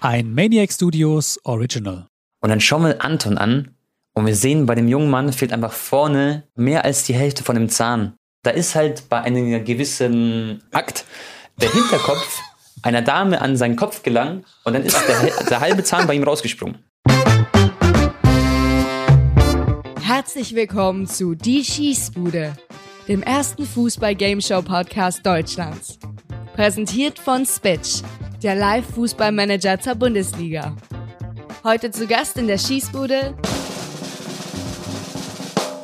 Ein Maniac Studios Original. Und dann schauen wir Anton an und wir sehen, bei dem jungen Mann fehlt einfach vorne mehr als die Hälfte von dem Zahn. Da ist halt bei einem gewissen Akt der Hinterkopf einer Dame an seinen Kopf gelangt und dann ist der, der halbe Zahn bei ihm rausgesprungen. Herzlich willkommen zu Die Schießbude, dem ersten Fußball-Gameshow-Podcast Deutschlands. Präsentiert von Spitch, der Live-Fußballmanager zur Bundesliga. Heute zu Gast in der Schießbude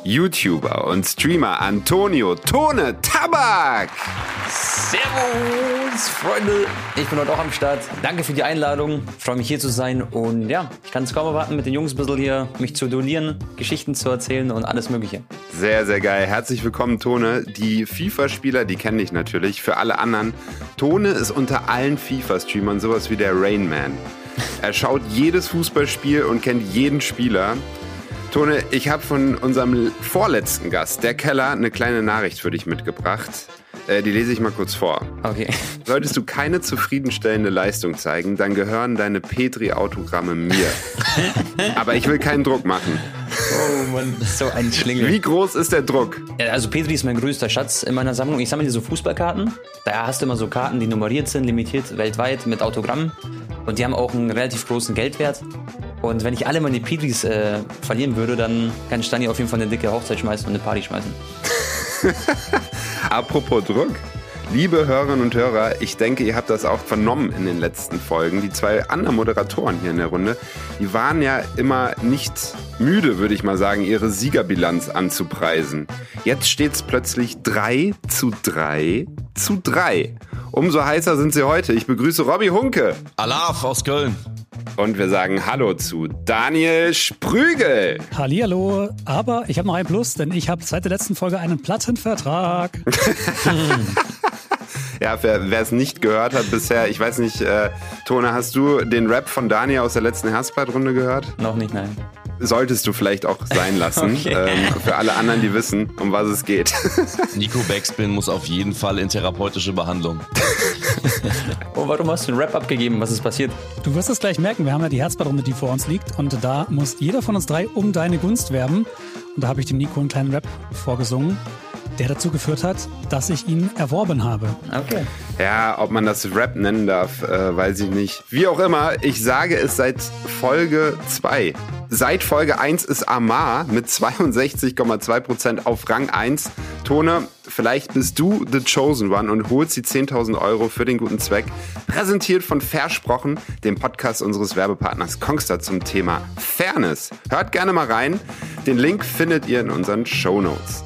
YouTuber und Streamer Antonio Tone Tabak. Servus, Freunde. Ich bin heute auch am Start. Danke für die Einladung. Ich freue mich hier zu sein. Und ja, ich kann es kaum erwarten, mit den Jungs ein bisschen hier mich zu duellieren, Geschichten zu erzählen und alles Mögliche. Sehr, sehr geil. Herzlich willkommen, Tone. Die FIFA-Spieler, die kenne ich natürlich. Für alle anderen, Tone ist unter allen FIFA-Streamern sowas wie der Rain Man. Er schaut jedes Fußballspiel und kennt jeden Spieler. Tone, ich habe von unserem vorletzten Gast, der Keller, eine kleine Nachricht für dich mitgebracht. Äh, die lese ich mal kurz vor. Okay. Solltest du keine zufriedenstellende Leistung zeigen, dann gehören deine Petri-Autogramme mir. Aber ich will keinen Druck machen. Oh Mann, so ein Schlingel. Wie groß ist der Druck? Ja, Also Petri ist mein größter Schatz in meiner Sammlung. Ich sammle hier so Fußballkarten. Da hast du immer so Karten, die nummeriert sind, limitiert weltweit mit Autogramm. Und die haben auch einen relativ großen Geldwert. Und wenn ich alle meine Petris äh, verlieren würde, dann kann hier auf jeden Fall eine dicke Hochzeit schmeißen und eine Party schmeißen. Apropos Druck. Liebe Hörerinnen und Hörer, ich denke, ihr habt das auch vernommen in den letzten Folgen. Die zwei anderen Moderatoren hier in der Runde, die waren ja immer nicht müde, würde ich mal sagen, ihre Siegerbilanz anzupreisen. Jetzt steht es plötzlich 3 zu 3 zu 3. Umso heißer sind sie heute. Ich begrüße Robby Hunke. Alaf aus Köln. Und wir sagen Hallo zu Daniel Sprügel. Hallihallo, aber ich habe noch ein Plus, denn ich habe seit der letzten Folge einen Plattenvertrag. Ja, wer es nicht gehört hat bisher, ich weiß nicht, äh, Tone, hast du den Rap von Daniel aus der letzten Herzblatt-Runde gehört? Noch nicht, nein. Solltest du vielleicht auch sein lassen. Okay. ähm, für alle anderen, die wissen, um was es geht. Nico Backspin muss auf jeden Fall in therapeutische Behandlung. Oh, warum hast du einen Rap abgegeben? Was ist passiert? Du wirst es gleich merken, wir haben ja die Herzblattrunde, die vor uns liegt und da muss jeder von uns drei um deine Gunst werben. Und da habe ich dem Nico einen kleinen Rap vorgesungen, der dazu geführt hat, dass ich ihn erworben habe. Okay. ja, ob man das Rap nennen darf, äh, weiß ich nicht. Wie auch immer, ich sage es seit Folge 2. Seit Folge 1 ist Amar mit 62,2% auf Rang 1. Tone, vielleicht bist du the chosen one und holst die 10.000 Euro für den guten Zweck. Präsentiert von Versprochen, dem Podcast unseres Werbepartners Kongster zum Thema Fairness. Hört gerne mal rein. Den Link findet ihr in unseren Show Notes.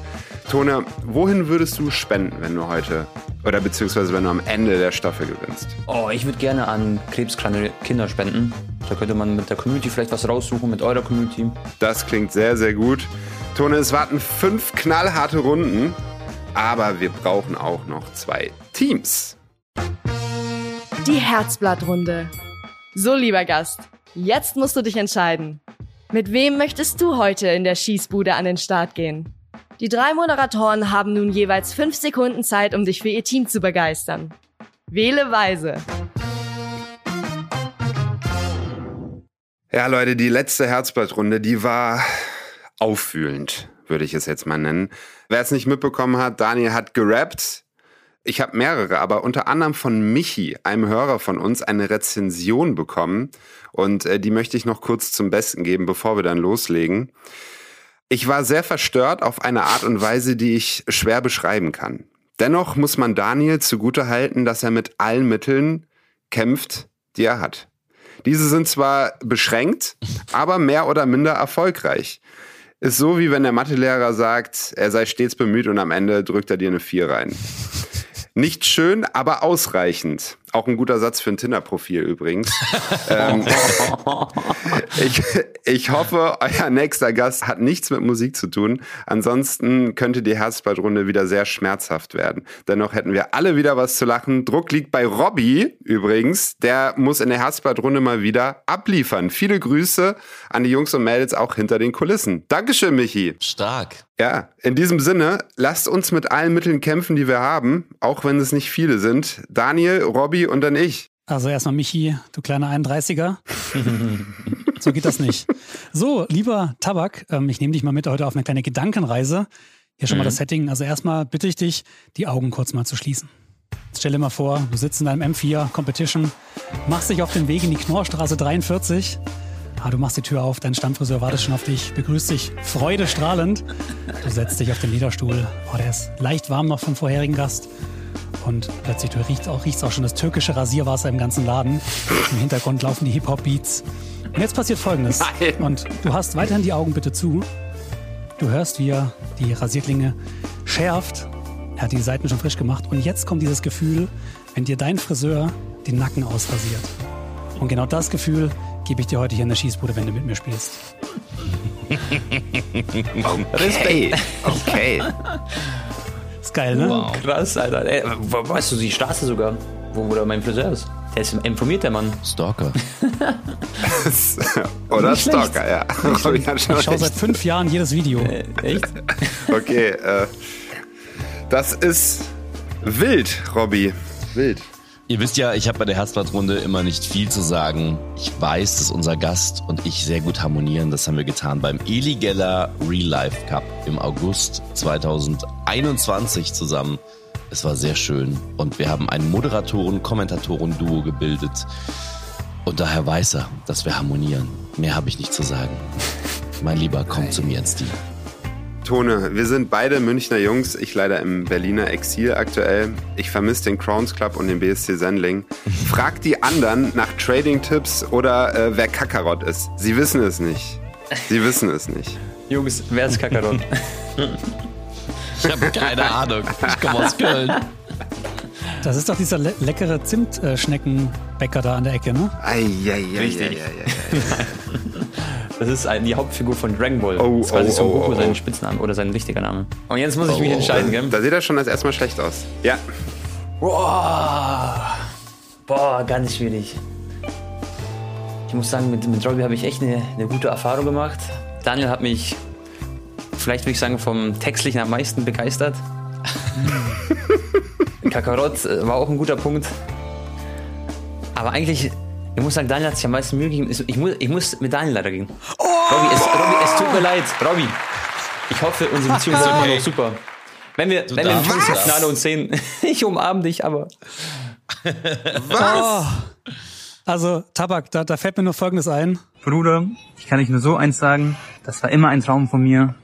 Tone, wohin würdest du spenden, wenn du heute oder beziehungsweise wenn du am Ende der Staffel gewinnst? Oh, ich würde gerne an krebskranke Kinder spenden. Da könnte man mit der Community vielleicht was raussuchen, mit eurer Community. Das klingt sehr, sehr gut. Tone, es warten fünf knallharte Runden, aber wir brauchen auch noch zwei Teams. die Herzblattrunde. So, lieber Gast, jetzt musst du dich entscheiden. Mit wem möchtest du heute in der Schießbude an den Start gehen? Die drei Moderatoren haben nun jeweils fünf Sekunden Zeit, um dich für ihr Team zu begeistern. Wähle weise. Ja, Leute, die letzte Herzblattrunde, die war auffühlend, würde ich es jetzt mal nennen. Wer es nicht mitbekommen hat, Daniel hat gerappt. Ich habe mehrere, aber unter anderem von Michi, einem Hörer von uns, eine Rezension bekommen. Und äh, die möchte ich noch kurz zum Besten geben, bevor wir dann loslegen. Ich war sehr verstört auf eine Art und Weise, die ich schwer beschreiben kann. Dennoch muss man Daniel zugutehalten, dass er mit allen Mitteln kämpft, die er hat. Diese sind zwar beschränkt, aber mehr oder minder erfolgreich. Ist so, wie wenn der Mathelehrer sagt, er sei stets bemüht und am Ende drückt er dir eine 4 rein. Nicht schön, aber ausreichend. Auch ein guter Satz für ein Tinder-Profil übrigens. ähm, ich, ich hoffe, euer nächster Gast hat nichts mit Musik zu tun. Ansonsten könnte die Herzblattrunde wieder sehr schmerzhaft werden. Dennoch hätten wir alle wieder was zu lachen. Druck liegt bei Robby übrigens. Der muss in der Herzblattrunde mal wieder abliefern. Viele Grüße an die Jungs und Mädels auch hinter den Kulissen. Dankeschön, Michi. Stark. Ja, in diesem Sinne, lasst uns mit allen Mitteln kämpfen, die wir haben, auch wenn es nicht viele sind. Daniel, Robby und dann ich. Also erstmal Michi, du kleiner 31er. so geht das nicht. So, lieber Tabak, ähm, ich nehme dich mal mit heute auf eine kleine Gedankenreise. Hier schon mal das Setting. Also erstmal bitte ich dich, die Augen kurz mal zu schließen. Jetzt stell dir mal vor, du sitzt in deinem M4 Competition, machst dich auf den Weg in die Knorrstraße 43. Ah, du machst die Tür auf, dein Stammfriseur wartet schon auf dich, begrüßt dich freudestrahlend. Du setzt dich auf den Lederstuhl. Oh, der ist leicht warm noch vom vorherigen Gast. Und plötzlich du riechst auch, riechst auch schon das türkische Rasierwasser im ganzen Laden. Im Hintergrund laufen die Hip-Hop-Beats. Und jetzt passiert Folgendes. Nein. Und du hast weiterhin die Augen bitte zu. Du hörst, wie er die Rasierklinge schärft. Er hat die Seiten schon frisch gemacht. Und jetzt kommt dieses Gefühl, wenn dir dein Friseur den Nacken ausrasiert. Und genau das Gefühl gebe ich dir heute hier in der Schießbude, wenn du mit mir spielst. Okay. Okay. Ist geil, ne? Krass, Alter. Ey, wo- weißt du, die Straße sogar, wo, wo da mein Friseur ist. Der ist informiert, der Mann. Stalker. Oder Nicht schlecht. Stalker, ja. Schon Ich schaue seit fünf Jahren jedes Video. Äh, echt? Okay, äh, das ist wild, Robby. Wild. Ihr wisst ja, ich habe bei der Herzblattrunde immer nicht viel zu sagen. Ich weiß, dass unser Gast und ich sehr gut harmonieren. Das haben wir getan beim Eli Geller Real Life Cup im August 2021 zusammen. Es war sehr schön und wir haben ein Moderatoren-Kommentatoren-Duo gebildet. Und daher weiß er, dass wir harmonieren. Mehr habe ich nicht zu sagen. Mein Lieber, komm zu mir ins Team. Tone, wir sind beide Münchner Jungs. Ich leider im Berliner Exil aktuell. Ich vermisse den Crowns Club und den BSC Sendling. Frag die anderen nach Trading-Tipps oder äh, wer Kakarott ist. Sie wissen es nicht. Sie wissen es nicht. Jungs, wer ist Kakarot? Ich habe keine Ahnung. Ich komme aus Köln. Das ist doch dieser le leckere Zimtschneckenbäcker da an der Ecke, ne? Eieieiei. Richtig. Das ist die Hauptfigur von Dragon Ball. Oh, das ist quasi oh, Son oh, Goku oh, sein oh. Spitzname oder sein richtiger Name. Und jetzt muss ich mich Oh, entscheiden, gell? Da sieht er schon als erstmal schlecht aus. Ja. Boah, boah, ganz schwierig. Ich muss sagen, mit, mit Robbie habe ich echt eine, eine gute Erfahrung gemacht. Daniel hat mich, vielleicht würde ich sagen, vom Textlichen am meisten begeistert. Kakarott äh, war auch ein guter Punkt. Aber eigentlich, ich muss sagen, Daniel hat sich am meisten Mühe gegeben. Ich muss, ich muss mit Daniel leider gehen. Robby, es, Robby, es tut mir leid. Robby, ich hoffe, unsere Beziehung ist immer noch super. Wenn wir, wenn wir im Finale uns sehen, ich umarme dich, aber Oh. Also, Tabak, da, da fällt mir nur Folgendes ein. Bruder, ich kann euch nur so eins sagen, das war immer ein Traum von mir.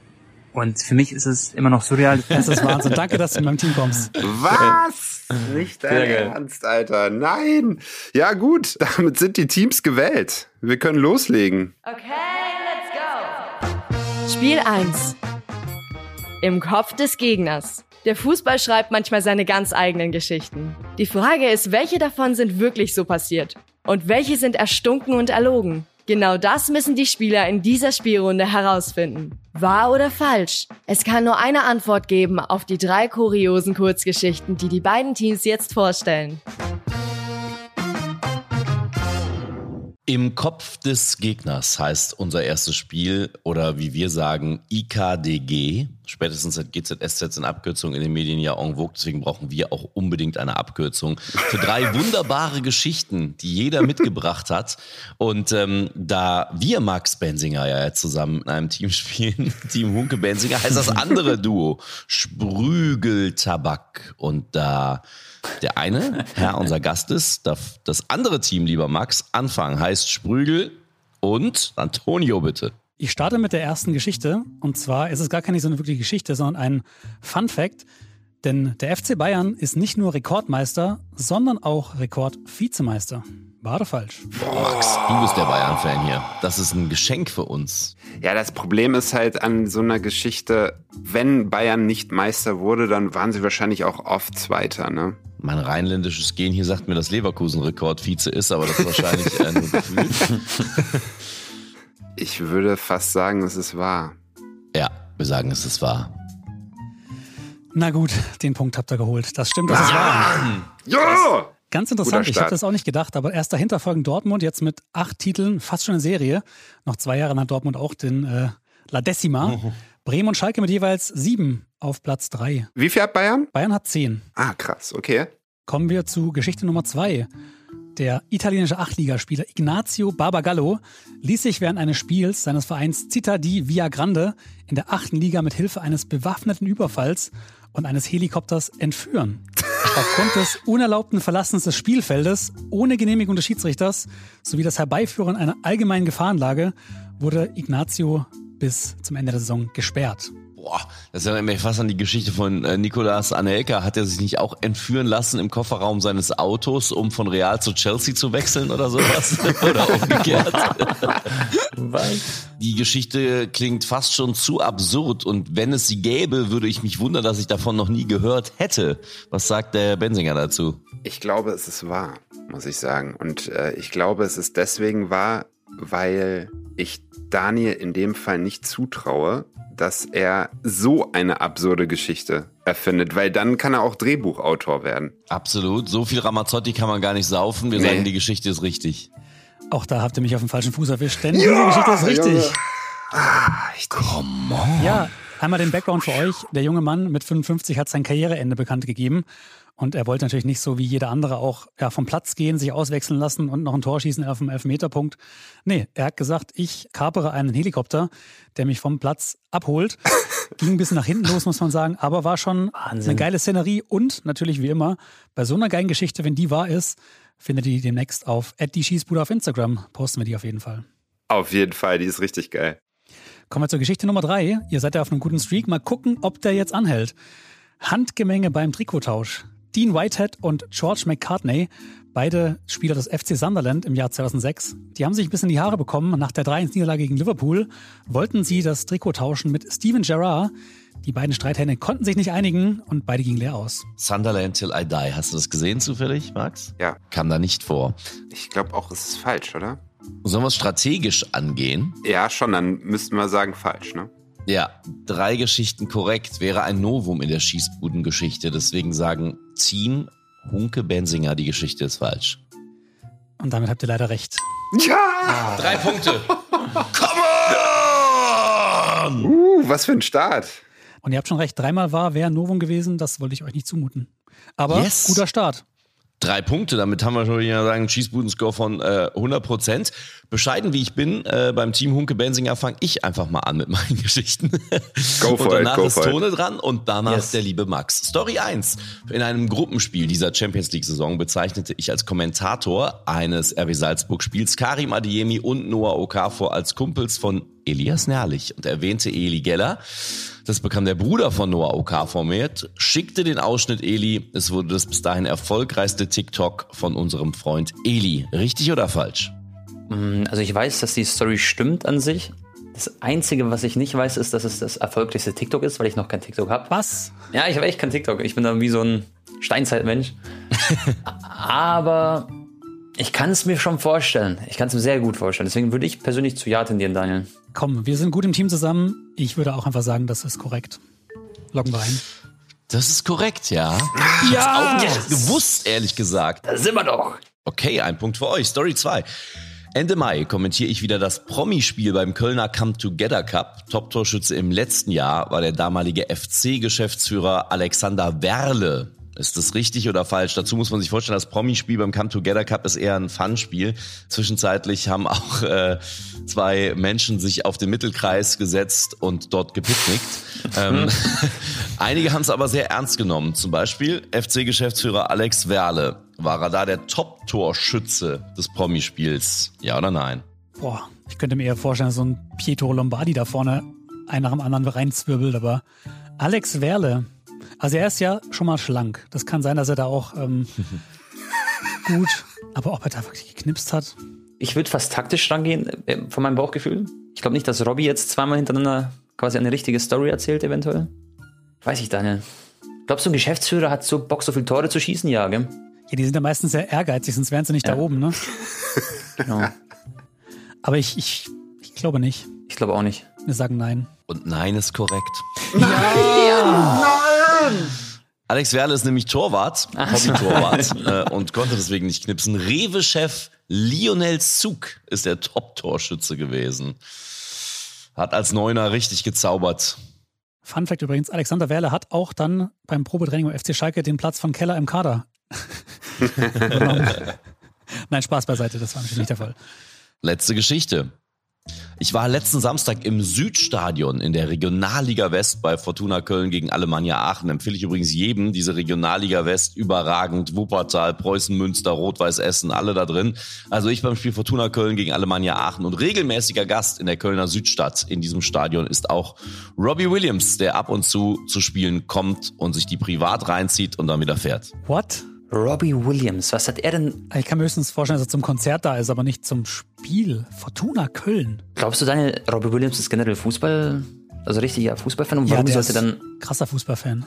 Und für mich ist es immer noch surreal. Das ist Wahnsinn. Danke, dass du in meinem Team kommst. Was? Nicht dein. Ernst, Alter. Nein. Ja, gut. Damit sind die Teams gewählt. Wir können loslegen. Okay, let's go. Spiel 1. Im Kopf des Gegners. Der Fußball schreibt manchmal seine ganz eigenen Geschichten. Die Frage ist, welche davon sind wirklich so passiert? Und welche sind erstunken und erlogen? Genau das müssen die Spieler in dieser Spielrunde herausfinden. Wahr oder falsch? Es kann nur eine Antwort geben auf die drei kuriosen Kurzgeschichten, die die beiden Teams jetzt vorstellen. Im Kopf des Gegners heißt unser erstes Spiel oder wie wir sagen IKDG. Spätestens seit GZSZ sind Abkürzungen in den Medien ja en vogue, deswegen brauchen wir auch unbedingt eine Abkürzung für drei wunderbare Geschichten, die jeder mitgebracht hat. Und ähm, da wir Max Bensinger ja jetzt zusammen in einem Team spielen, Team Hunke Bensinger, heißt das andere Duo Sprügeltabak. Und da der eine, Herr, unser Gast ist, darf das andere Team, lieber Max, anfangen. Heißt Sprügel und Antonio, bitte. Ich starte mit der ersten Geschichte. Und zwar ist es gar keine so eine wirkliche Geschichte, sondern ein Fun Fact. Denn der FC Bayern ist nicht nur Rekordmeister, sondern auch Rekordvizemeister. War oder falsch? Max, du bist der Bayern-Fan hier. Das ist ein Geschenk für uns. Ja, das Problem ist halt an so einer Geschichte, wenn Bayern nicht Meister wurde, dann waren sie wahrscheinlich auch oft Zweiter, ne? Mein rheinländisches Gen hier sagt mir, dass Leverkusen-Rekord Vize ist, aber das ist wahrscheinlich nur Gefühl. Ich würde fast sagen, es ist wahr. Ja, wir sagen, es ist wahr. Na gut, den Punkt habt ihr geholt. Das stimmt, das ist wahr. Ja! Ganz interessant, ich habe das auch nicht gedacht, aber erst dahinter folgen Dortmund jetzt mit acht Titeln, fast schon eine Serie. Noch zwei Jahre hat Dortmund auch den äh, La Decima. Bremen und Schalke mit jeweils sieben auf Platz drei. Wie viel hat Bayern? Bayern hat zehn. Ah, krass, okay. Kommen wir zu Geschichte Nummer zwei. Der italienische Achtligaspieler Ignazio Barbagallo ließ sich während eines Spiels seines Vereins Città di Via Grande in der achten Liga mit Hilfe eines bewaffneten Überfalls und eines Helikopters entführen. Aufgrund des unerlaubten Verlassens des Spielfeldes ohne Genehmigung des Schiedsrichters sowie das Herbeiführen einer allgemeinen Gefahrenlage wurde Ignazio bis zum Ende der Saison gesperrt. Boah, das erinnert mich fast an die Geschichte von äh, Nicolas Anelka. Hat er sich nicht auch entführen lassen im Kofferraum seines Autos, um von Real zu Chelsea zu wechseln oder sowas? oder umgekehrt? Was? Die Geschichte klingt fast schon zu absurd und wenn es sie gäbe, würde ich mich wundern, dass ich davon noch nie gehört hätte. Was sagt der Bensinger dazu? Ich glaube, es ist wahr, muss ich sagen. Und äh, ich glaube, es ist deswegen wahr, weil ich Daniel in dem Fall nicht zutraue, dass er so eine absurde Geschichte erfindet, weil dann kann er auch Drehbuchautor werden. Absolut. So viel Ramazzotti kann man gar nicht saufen. Wir Nee. sagen, die Geschichte ist richtig. Auch da habt ihr mich auf dem falschen Fuß erwischt, denn diese Geschichte ist richtig. Junge. Ah, richtig. Ja, einmal den Background für euch. Der junge Mann mit 55 hat sein Karriereende bekannt gegeben. Und er wollte natürlich nicht so wie jeder andere auch ja, vom Platz gehen, sich auswechseln lassen und noch ein Tor schießen auf dem Elfmeterpunkt. Nee, er hat gesagt, ich kapere einen Helikopter, der mich vom Platz abholt. Ging ein bisschen nach hinten los, muss man sagen, aber war schon Wahnsinn. eine geile Szenerie und natürlich wie immer, bei so einer geilen Geschichte, wenn die wahr ist, findet ihr die demnächst auf die Schießbude auf Instagram. Posten wir die auf jeden Fall. Auf jeden Fall, die ist richtig geil. Kommen wir zur Geschichte Nummer drei. Ihr seid ja auf einem guten Streak. Mal gucken, ob der jetzt anhält. Handgemenge beim Trikottausch. Dean Whitehead und George McCartney, beide Spieler des FC Sunderland im Jahr 2006, die haben sich ein bisschen in die Haare bekommen. Nach der 3-1-Niederlage gegen Liverpool wollten sie das Trikot tauschen mit Steven Gerrard. Die beiden Streithähne konnten sich nicht einigen und beide gingen leer aus. Sunderland Till I Die. Hast du das gesehen zufällig, Max? Ja, Kam da nicht vor. ich glaube auch, es ist falsch, oder? Sollen wir es strategisch angehen? Ja, schon, dann müssten wir sagen falsch, ne? Ja, drei Geschichten korrekt wäre ein Novum in der Schießbudengeschichte. Deswegen sagen Team Hunke Bensinger, die Geschichte ist falsch. Und damit habt ihr leider recht. Ja! Drei Punkte. Come on! Uh, was für ein Start. Und ihr habt schon recht, dreimal war, wäre ein Novum gewesen. Das wollte ich euch nicht zumuten. Aber Yes. guter Start. Drei Punkte, damit haben wir schon wieder sagen, einen Schießbuden-Score von äh, 100 Prozent. Bescheiden wie ich bin, äh, beim Team Hunke Bensinger fange ich einfach mal an mit meinen Geschichten. Go for und it, danach go ist for it. Tone dran und danach Yes. der liebe Max. Story 1. In einem Gruppenspiel dieser Champions League-Saison bezeichnete ich als Kommentator eines RB Salzburg-Spiels Karim Adiemi und Noah Okafor als Kumpels von Elias Nerlich und erwähnte Eli Geller. Das bekam der Bruder von Noah Okafor mit, schickte den Ausschnitt Eli. Es wurde das bis dahin erfolgreichste TikTok von unserem Freund Eli. Richtig oder falsch? Mm, Also ich weiß, dass die Story stimmt an sich. Das Einzige, was ich nicht weiß, ist, dass es das erfolgreichste TikTok ist, weil ich noch kein TikTok habe. Was? Ja, ich habe echt kein TikTok. Ich bin da wie so ein Steinzeitmensch. Aber ich kann es mir schon vorstellen. Ich kann es mir sehr gut vorstellen. Deswegen würde ich persönlich zu Ja tendieren, Daniel. Komm, wir sind gut im Team zusammen. Ich würde auch einfach sagen, das ist korrekt. Loggen wir ein. Das ist korrekt, ja. Ja! Auch nicht gewusst, ehrlich gesagt. Da sind wir doch. Okay, ein Punkt für euch. Story 2. Ende Mai kommentiere ich wieder das Promispiel beim Kölner Come Together Cup. Top-Torschütze im letzten Jahr war der damalige FC-Geschäftsführer Alexander Werle. Ist das richtig oder falsch? Dazu muss man sich vorstellen, das Promispiel beim Come Together Cup ist eher ein Fun-Spiel. Zwischenzeitlich haben auch äh, zwei Menschen sich auf den Mittelkreis gesetzt und dort gepicknickt. ähm, einige haben es aber sehr ernst genommen. Zum Beispiel FC-Geschäftsführer Alex Werle. War er da der Top-Torschütze des Promispiels? Ja oder nein? Boah, ich könnte mir eher vorstellen, so ein Pietro Lombardi da vorne einen nach dem anderen reinzwirbelt, aber Alex Werle, also er ist ja schon mal schlank. Das kann sein, dass er da auch ähm, gut, aber ob er da wirklich geknipst hat, Ich würde fast taktisch rangehen, äh, von meinem Bauchgefühl. Ich glaube nicht, dass Robbie jetzt zweimal hintereinander quasi eine richtige Story erzählt, eventuell. Weiß ich, Daniel. Glaubst du, ein Geschäftsführer hat so Bock, so viele Tore zu schießen? Ja, gell? ja, die sind ja meistens sehr ehrgeizig, sonst wären sie nicht da Ja. oben, ne? Genau. Aber ich, ich, ich glaube nicht. Ich glaube auch nicht. Wir sagen nein. Und nein ist korrekt. Alex Werle ist nämlich Torwart, Hobby-Torwart äh, und konnte deswegen nicht knipsen. Rewe-Chef Lionel Zug ist der Top-Torschütze gewesen. Hat als Neuner richtig gezaubert. Fun Fact übrigens, Alexander Werle hat auch dann beim Probetraining beim FC Schalke den Platz von Keller im Kader. Nein, Spaß beiseite, das war natürlich nicht der Fall. Letzte Geschichte. Ich war letzten Samstag im Südstadion in der Regionalliga West bei Fortuna Köln gegen Alemannia Aachen. Empfehle ich übrigens jedem, diese Regionalliga West, überragend. Wuppertal, Preußen, Münster, Rot-Weiß Essen, alle da drin. Also ich beim Spiel Fortuna Köln gegen Alemannia Aachen und regelmäßiger Gast in der Kölner Südstadt in diesem Stadion ist auch Robbie Williams, der ab und zu zu Spielen kommt und sich die privat reinzieht und dann wieder fährt. What? Robbie Williams, was hat er denn? Ich kann mir höchstens vorstellen, dass er zum Konzert da ist, aber nicht zum Spiel. Fortuna Köln. Glaubst du, Daniel, Robbie Williams ist generell Fußball, also richtiger Fußballfan? Und warum der sollte dann. Krasser Fußballfan.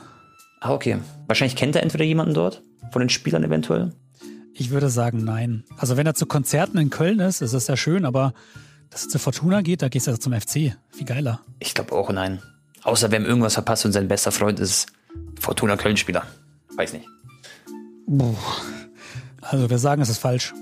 Ah, okay. Wahrscheinlich kennt er entweder jemanden dort, von den Spielern eventuell. Ich würde sagen, nein. Also wenn er zu Konzerten in Köln ist, ist es ja schön, aber dass er zu Fortuna geht, da gehst du ja zum FC. Viel geiler. Ich glaube auch nein. Außer wer ihm irgendwas verpasst und sein bester Freund ist Fortuna Köln-Spieler. Weiß nicht. Also wir sagen, es ist falsch.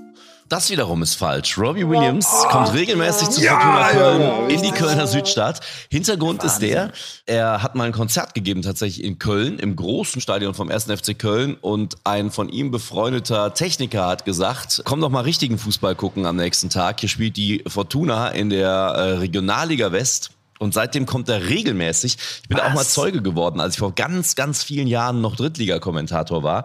Das wiederum ist falsch. Robbie Williams kommt regelmäßig zu Fortuna Köln in die Kölner Südstadt. Hintergrund ist der, er hat mal ein Konzert gegeben tatsächlich in Köln, im großen Stadion vom 1. FC Köln und ein von ihm befreundeter Techniker hat gesagt, komm doch mal richtigen Fußball gucken am nächsten Tag. Hier spielt die Fortuna in der äh, Regionalliga West. Und seitdem kommt er regelmäßig. Ich bin auch mal Zeuge geworden, als ich vor ganz, ganz vielen Jahren noch Drittliga-Kommentator war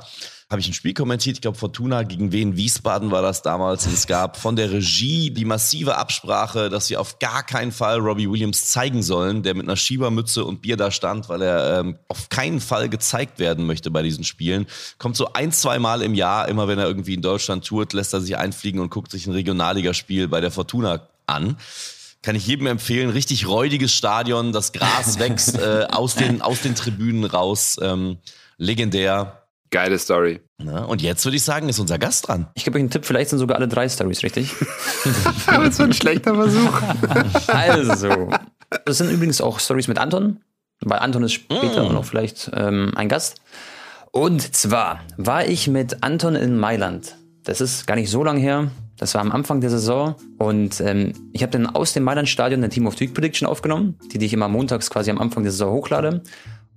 habe ich ein Spiel kommentiert. Ich glaube, Fortuna gegen Wien Wiesbaden war das damals. Und es gab von der Regie die massive Absprache, dass sie auf gar keinen Fall Robbie Williams zeigen sollen, der mit einer Schiebermütze und Bier da stand, weil er ähm, auf keinen Fall gezeigt werden möchte bei diesen Spielen. Kommt so ein, zwei Mal im Jahr, immer wenn er irgendwie in Deutschland tourt, lässt er sich einfliegen und guckt sich ein Regionalligaspiel bei der Fortuna an kann ich jedem empfehlen. Richtig räudiges Stadion, das Gras wächst äh, aus, den, aus den Tribünen raus. Ähm, legendär. Geile Story. Na, und jetzt würde ich sagen, ist unser Gast dran. Ich gebe euch einen Tipp, vielleicht sind sogar alle drei Stories richtig. Es war ein schlechter Versuch. Also, das sind übrigens auch Stories mit Anton, weil Anton ist später noch vielleicht ähm, ein Gast. Und zwar war ich mit Anton in Mailand. Das ist gar nicht so lang her. Das war am Anfang der Saison und ähm, ich habe dann aus dem Mailand-Stadion eine Team of Tweak Prediction aufgenommen, die, die ich immer montags quasi am Anfang der Saison hochlade.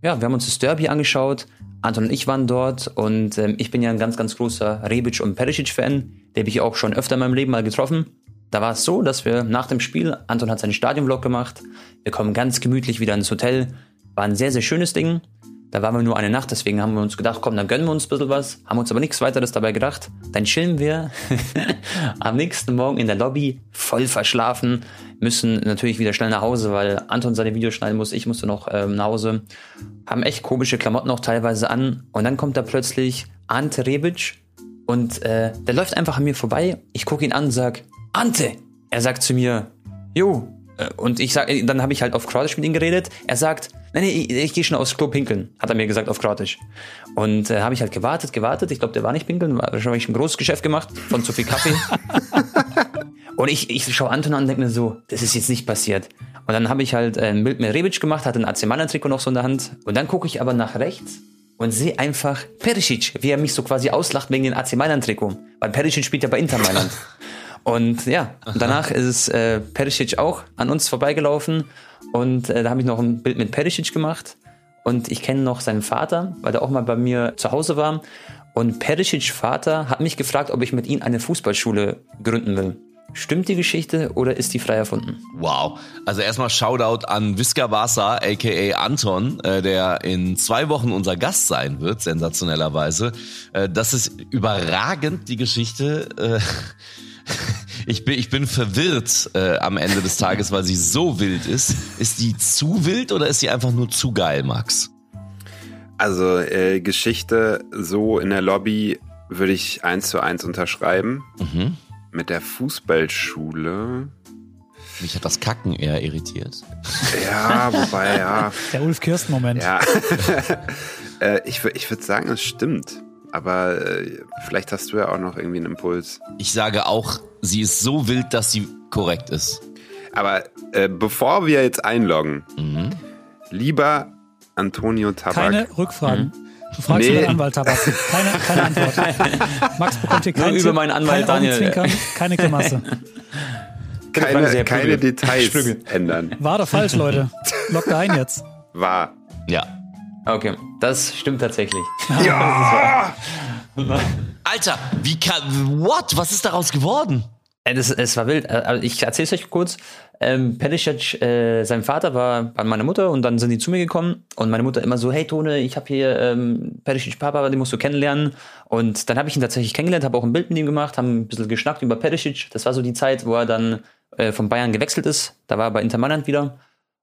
Ja, wir haben uns das Derby angeschaut. Anton und ich waren dort und ähm, ich bin ja ein ganz, ganz großer Rebic und Perisic-Fan. Den habe ich auch schon öfter in meinem Leben mal getroffen. Da war es so, dass wir nach dem Spiel, Anton hat seinen Stadionvlog gemacht, wir kommen ganz gemütlich wieder ins Hotel. War ein sehr, sehr schönes Ding. Da waren wir nur eine Nacht, deswegen haben wir uns gedacht, komm, dann gönnen wir uns ein bisschen was. Haben uns aber nichts weiteres dabei gedacht. Dann chillen wir am nächsten Morgen in der Lobby, voll verschlafen, müssen natürlich wieder schnell nach Hause, weil Anton seine Videos schneiden muss, ich musste noch ähm, nach Hause. Haben echt komische Klamotten auch teilweise an. Und dann kommt da plötzlich Ante Rebic und äh, der läuft einfach an mir vorbei. Ich gucke ihn an und sag, Ante! Er sagt zu mir, Jo. Äh, Und ich sag, dann habe ich halt auf Kroatisch mit ihm geredet. Er sagt, nein, nee, ich, ich gehe schon aufs Klo pinkeln, hat er mir gesagt auf Kroatisch. Und äh, habe ich halt gewartet, gewartet. Ich glaube, der war nicht pinkeln, war wahrscheinlich ein großes Geschäft gemacht von zu viel Kaffee. und ich, ich schaue Anton an und denke mir so, das ist jetzt nicht passiert. Und dann habe ich halt äh, mit Rebic gemacht, hatte ein AC Mailand Trikot noch so in der Hand. Und dann gucke ich aber nach rechts und sehe einfach Perisic, wie er mich so quasi auslacht wegen dem AC Mailand Trikot. Weil Perisic spielt ja bei Inter Mailand. Und ja, danach ist äh, Perisic auch an uns vorbeigelaufen und äh, da habe ich noch ein Bild mit Perisic gemacht und ich kenne noch seinen Vater, weil der auch mal bei mir zu Hause war und Perisic Vater hat mich gefragt, ob ich mit ihm eine Fußballschule gründen will. Stimmt die Geschichte oder ist die frei erfunden? Wow. Also erstmal Shoutout an Visca Vasa, aka Anton, äh, der in zwei Wochen unser Gast sein wird, sensationellerweise. Äh, das ist überragend, die Geschichte. Äh, ich, bin, ich bin verwirrt äh, am Ende des Tages, weil sie so wild ist. Ist die zu wild oder ist sie einfach nur zu geil, Max? Also äh, Geschichte so in der Lobby würde ich eins zu eins unterschreiben. Mhm. Mit der Fußballschule. Mich hat das Kacken eher irritiert. Ja, wobei, ja. Der Ulf Kirsten-Moment. Ja. äh, ich ich würde sagen, es stimmt. Aber äh, vielleicht hast du ja auch noch irgendwie einen Impuls. Ich sage auch, sie ist so wild, dass sie korrekt ist. Aber äh, bevor wir jetzt einloggen, lieber Antonio Tabak. Keine Rückfragen. Du fragst Nee. nee. deinen Anwalt, Tabak. Keine, keine Antwort. Max bekommt hier Nur keinen über meinen Anwalt, kein Daniel. Keine Grimasse. Keine, keine. Details ändern. War doch falsch, Leute. Lockt ein jetzt. War. Ja. Okay, das stimmt tatsächlich. Alter, wie kann, what? Was ist daraus geworden? Äh, Das, es war wild. Äh, Ich erzähle es euch kurz. Ähm, Perisic, äh, sein Vater war bei meiner Mutter und dann sind die zu mir gekommen und meine Mutter immer so, hey Tone, ich habe hier ähm, Perisic Papa, den musst du kennenlernen. Und dann habe ich ihn tatsächlich kennengelernt, habe auch ein Bild mit ihm gemacht, haben ein bisschen geschnackt über Perisic. Das war so die Zeit, wo er dann äh, von Bayern gewechselt ist. Da war er bei Inter Mailand wieder.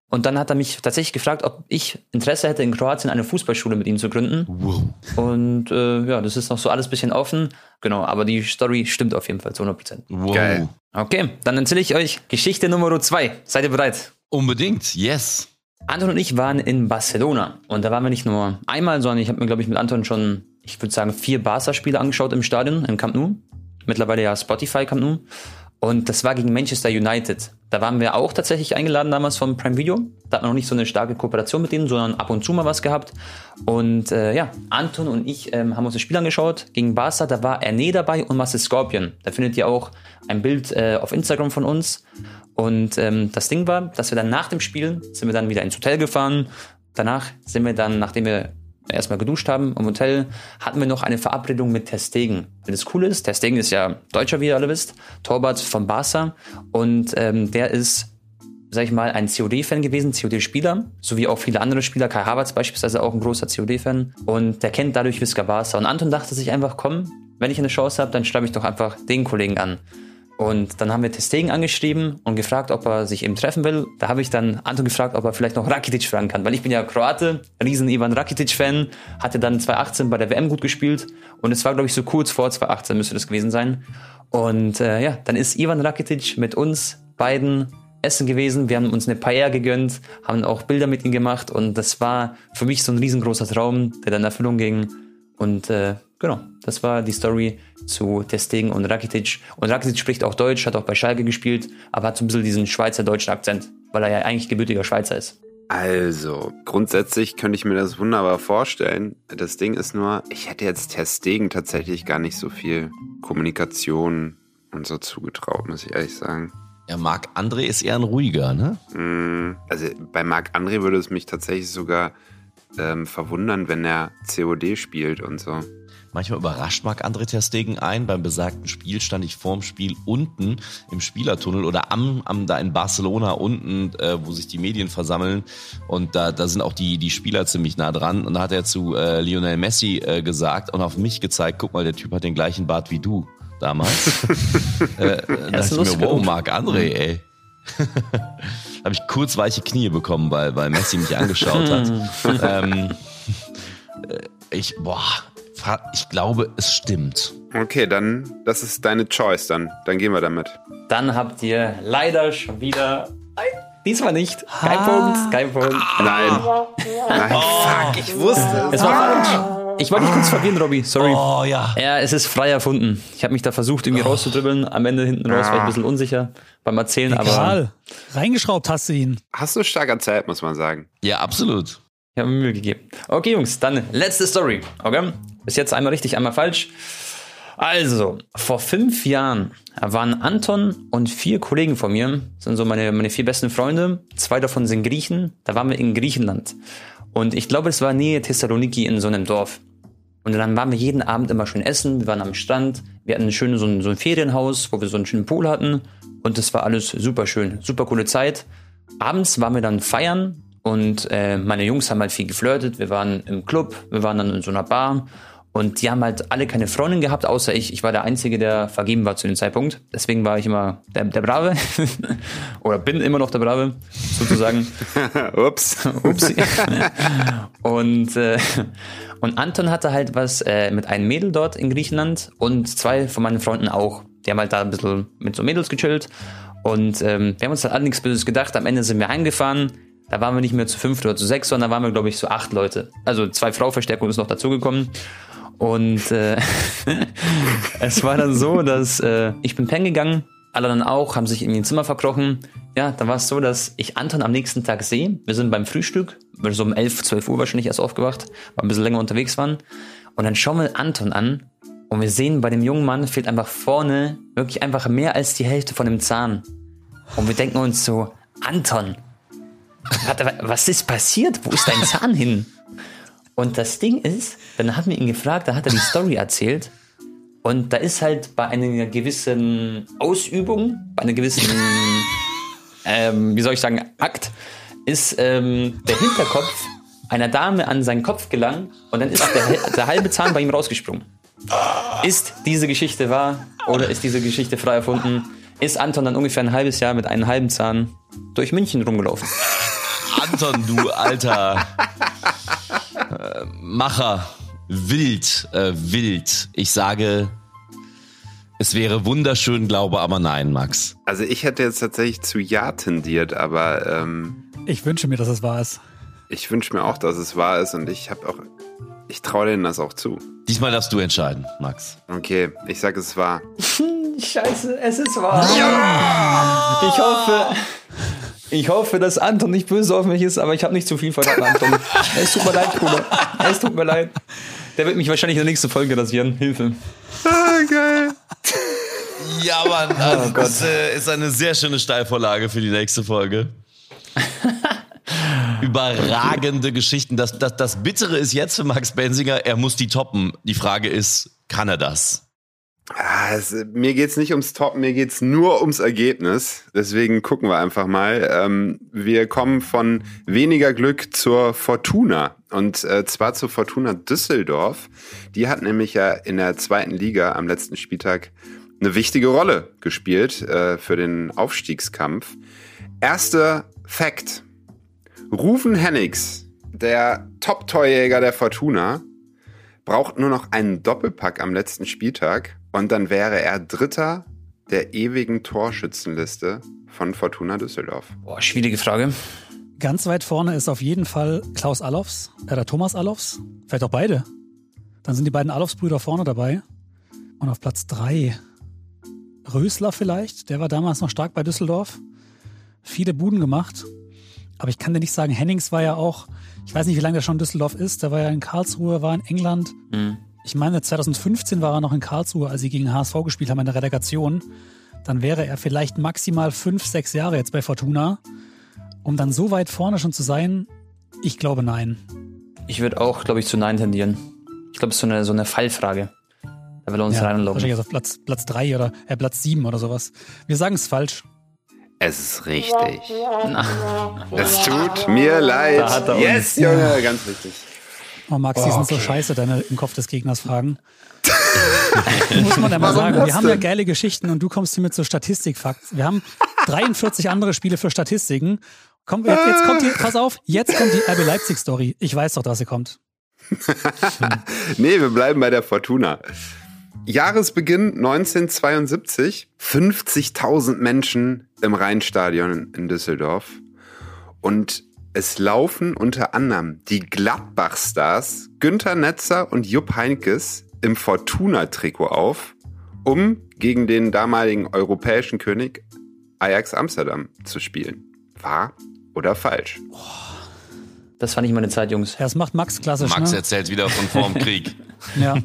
Und dann hat er mich tatsächlich gefragt, ob ich Interesse hätte, in Kroatien eine Fußballschule mit ihm zu gründen. Wow. Und äh, ja, das ist noch so alles bisschen offen. Genau, aber die Story stimmt auf jeden Fall zu 100 Prozent. wow. Geil. Okay, dann erzähle ich euch Geschichte Nummer zwei. Seid ihr bereit? Unbedingt, yes. Anton und ich waren in Barcelona und da waren wir nicht nur einmal, sondern ich habe mir, glaube ich, mit Anton schon, ich würde sagen, vier Barca-Spiele angeschaut im Stadion, im Camp Nou. Mittlerweile ja Spotify Camp Nou. Und das war gegen Manchester United. Da waren wir auch tatsächlich eingeladen damals vom Prime Video. Da hat man noch nicht so eine starke Kooperation mit denen, sondern ab und zu mal was gehabt. Und äh, ja, Anton und ich ähm, haben uns das Spiel angeschaut gegen Barca. Da war Erne dabei und Marcel Scorpion. Da findet ihr auch ein Bild äh, auf Instagram von uns. Und ähm, das Ding war, dass wir dann nach dem Spiel sind wir dann wieder ins Hotel gefahren. Danach sind wir dann, nachdem wir erstmal geduscht haben im Hotel, hatten wir noch eine Verabredung mit Testegen. Wenn das cool ist, Testegen ist ja Deutscher, wie ihr alle wisst, Torwart von Barca und ähm, der ist sag ich mal, ein COD-Fan gewesen, COD-Spieler, sowie auch viele andere Spieler. Kai Havertz beispielsweise auch ein großer COD-Fan. Und der kennt dadurch Visca Barca. Und Anton dachte sich einfach, komm, wenn ich eine Chance habe, dann schreibe ich doch einfach den Kollegen an. Und dann haben wir Testegen angeschrieben und gefragt, ob er sich eben treffen will. Da habe ich dann Anton gefragt, ob er vielleicht noch Rakitic fragen kann, weil ich bin ja Kroate, riesen Ivan Rakitic-Fan, hatte dann 2018 bei der WM gut gespielt und es war, glaube ich, so kurz vor 2018 müsste das gewesen sein. Und äh, ja, dann ist Ivan Rakitic mit uns beiden essen gewesen. Wir haben uns eine Paella gegönnt, haben auch Bilder mit ihm gemacht und das war für mich so ein riesengroßer Traum, der dann in Erfüllung ging. Und äh, genau, das war die Story zu Testegen und Rakitic. Und Rakitic spricht auch Deutsch, hat auch bei Schalke gespielt, aber hat so ein bisschen diesen schweizerdeutschen Akzent, weil er ja eigentlich gebürtiger Schweizer ist. Also, grundsätzlich könnte ich mir das wunderbar vorstellen. Das Ding ist nur, ich hätte jetzt Testegen tatsächlich gar nicht so viel Kommunikation und so zugetraut, muss ich ehrlich sagen. Ja, Marc André ist eher ein ruhiger, ne? Mm, Also bei Marc André würde es mich tatsächlich sogar ähm, verwundern, wenn er COD spielt und so. Manchmal überrascht Marc André Ter Stegen ein. Beim besagten Spiel stand ich vorm Spiel unten im Spielertunnel oder am, am da in Barcelona unten, äh, wo sich die Medien versammeln. Und da, da sind auch die, die Spieler ziemlich nah dran. Und da hat er zu äh, Lionel Messi äh, gesagt und auf mich gezeigt, guck mal, der Typ hat den gleichen Bart wie du damals. äh, da ist dachte ich mir, wow. Marc André, ey. habe ich kurz weiche Knie bekommen, weil, weil Messi mich angeschaut hat. ähm, äh, ich, boah, ich glaube, es stimmt. Okay, dann, das ist deine Choice dann. Dann gehen wir damit. Dann habt ihr leider schon wieder. Nein, diesmal nicht. Kein Ah. Punkt, kein Punkt. Nein. Nein, fuck, ich wusste es. Es war falsch. Ich wollte dich kurz verwirren, Robby. Sorry. Oh ja. Ja, es ist frei erfunden. Ich habe mich da versucht, irgendwie rauszudribbeln. Am Ende hinten raus war ich ein bisschen unsicher beim Erzählen, aber Egal. Reingeschraubt hast du ihn. Hast du stark erzählt, muss man sagen. Ja, absolut. ich habe mir Mühe gegeben. Okay, Jungs, dann letzte Story. Okay? Bis jetzt einmal richtig, einmal falsch. Also, vor fünf Jahren waren Anton und vier Kollegen von mir, das sind so meine, meine vier besten Freunde, zwei davon sind Griechen, da waren wir in Griechenland. Und ich glaube, es war Nähe Thessaloniki in so einem Dorf. Und dann waren wir jeden Abend immer schön essen, wir waren am Strand, wir hatten ein schönes so ein, so ein Ferienhaus, wo wir so einen schönen Pool hatten und das war alles super schön, super coole Zeit. Abends waren wir dann feiern und äh, meine Jungs haben halt viel geflirtet, wir waren im Club, wir waren dann in so einer Bar und die haben halt alle keine Freundin gehabt, außer ich. Ich war der Einzige, der vergeben war zu dem Zeitpunkt. Deswegen war ich immer der, der Brave. Oder bin immer noch der Brave, sozusagen. Ups. Upsi. und, äh, und Anton hatte halt was äh, mit einem Mädel dort in Griechenland und zwei von meinen Freunden auch. Die haben halt da ein bisschen mit so Mädels gechillt. Und ähm, wir haben uns halt alle nichts Böses gedacht. Am Ende sind wir heimgefahren. Da waren wir nicht mehr zu fünf oder zu sechs, sondern da waren wir, glaube ich, zu acht Leute. Also zwei Frauverstärkungen ist noch dazugekommen. Und äh, es war dann so, dass äh, ich bin pennen gegangen, alle dann auch, haben sich in ihr Zimmer verkrochen. Ja, dann war es so, dass ich Anton am nächsten Tag sehe. Wir sind beim Frühstück, wir so um 11, 12 Uhr wahrscheinlich erst aufgewacht, weil ein bisschen länger unterwegs waren. Und dann schauen wir Anton an und wir sehen, bei dem jungen Mann fehlt einfach vorne wirklich einfach mehr als die Hälfte von dem Zahn. Und wir denken uns so, Anton, was ist passiert? Wo ist dein Zahn hin? Und das Ding ist, dann haben wir ihn gefragt, da hat er die Story erzählt. Und da ist halt bei einer gewissen Ausübung, bei einer gewissen, ähm, wie soll ich sagen, Akt, ist ähm, der Hinterkopf einer Dame an seinen Kopf gelangt und dann ist der, der halbe Zahn bei ihm rausgesprungen. Ist diese Geschichte wahr oder ist diese Geschichte frei erfunden? Ist Anton dann ungefähr ein halbes Jahr mit einem halben Zahn durch München rumgelaufen? Anton, du alter Macher. Wild, äh, wild. Ich sage, es wäre wunderschön, glaube aber nein, Max. Also ich hätte jetzt tatsächlich zu Ja tendiert, aber ähm, Ich wünsche mir, dass es wahr ist. ich wünsche mir auch, dass es wahr ist und ich habe auch, ich traue denen das auch zu. Diesmal darfst du entscheiden, Max. Okay, ich sage es wahr. Scheiße, es ist wahr. Ich hoffe, ich hoffe, dass Anton nicht böse auf mich ist, aber ich habe nicht zu viel verraten, Anton. Es tut mir leid, Bruder. Es tut mir leid. Der wird mich wahrscheinlich in der nächsten Folge rasieren. Hilfe. Ah, geil. Ja, Mann, also das äh, ist eine sehr schöne Steilvorlage für die nächste Folge. Überragende Geschichten. Das, das, das Bittere ist jetzt für Max Bensinger, er muss die toppen. Die Frage ist, kann er das? Ah, es, mir geht's nicht ums Top, mir geht's nur ums Ergebnis. Deswegen gucken wir einfach mal. Ähm, wir kommen von weniger Glück zur Fortuna. Und äh, zwar zur Fortuna Düsseldorf. Die hat nämlich ja in der zweiten Liga am letzten Spieltag eine wichtige Rolle gespielt äh, für den Aufstiegskampf. Erster Fact. Rufen Hennigs, der Top-Torjäger der Fortuna, braucht nur noch einen Doppelpack am letzten Spieltag und dann wäre er Dritter der ewigen Torschützenliste von Fortuna Düsseldorf. Boah, schwierige Frage. Ganz weit vorne ist auf jeden Fall Klaus Allofs, äh, der Thomas Allofs. Vielleicht auch beide. Dann sind die beiden Allofs-Brüder vorne dabei. Und auf Platz drei Rösler vielleicht. Der war damals noch stark bei Düsseldorf. Viele Buden gemacht. Aber ich kann dir nicht sagen, Hennings war ja auch, ich weiß nicht, wie lange der schon in Düsseldorf ist. Der war ja in Karlsruhe, war in England. Ich meine, 2015 war er noch in Karlsruhe, als sie gegen HSV gespielt haben in der Relegation. Dann wäre er vielleicht maximal fünf, sechs Jahre jetzt bei Fortuna. Um dann so weit vorne schon zu sein, ich glaube nein. Ich würde auch, glaube ich, zu Nein tendieren. Ich glaube, es ist so eine, so eine Fallfrage. Da will er uns Ja, reinlaufen. wahrscheinlich auf Platz, Platz drei oder äh, Platz sieben oder sowas. Wir sagen es falsch. Es ist richtig. Es tut mir leid. Yes, Junge, ganz wichtig. Oh Max, die sind so scheiße, deine im Kopf des Gegners Fragen. Muss man ja mal Warum sagen. Wir haben ja geile Geschichten und du kommst hier mit so Statistikfakten. Wir haben 43 andere Spiele für Statistiken. Komm, jetzt, jetzt kommt die, pass auf, jetzt kommt die RB Leipzig Story. Ich weiß doch, dass sie kommt. Nee, wir bleiben bei der Fortuna. Jahresbeginn 1972, 50.000 Menschen im Rheinstadion in Düsseldorf. Und es laufen unter anderem die Gladbach-Stars Günther Netzer und Jupp Heinkes im Fortuna-Trikot auf, um gegen den damaligen europäischen König Ajax Amsterdam zu spielen. Wahr oder falsch? Das fand ich meine Zeit, Jungs. Ja, das macht Max klassisch. Max ne? erzählt wieder von vorm Krieg. Ja.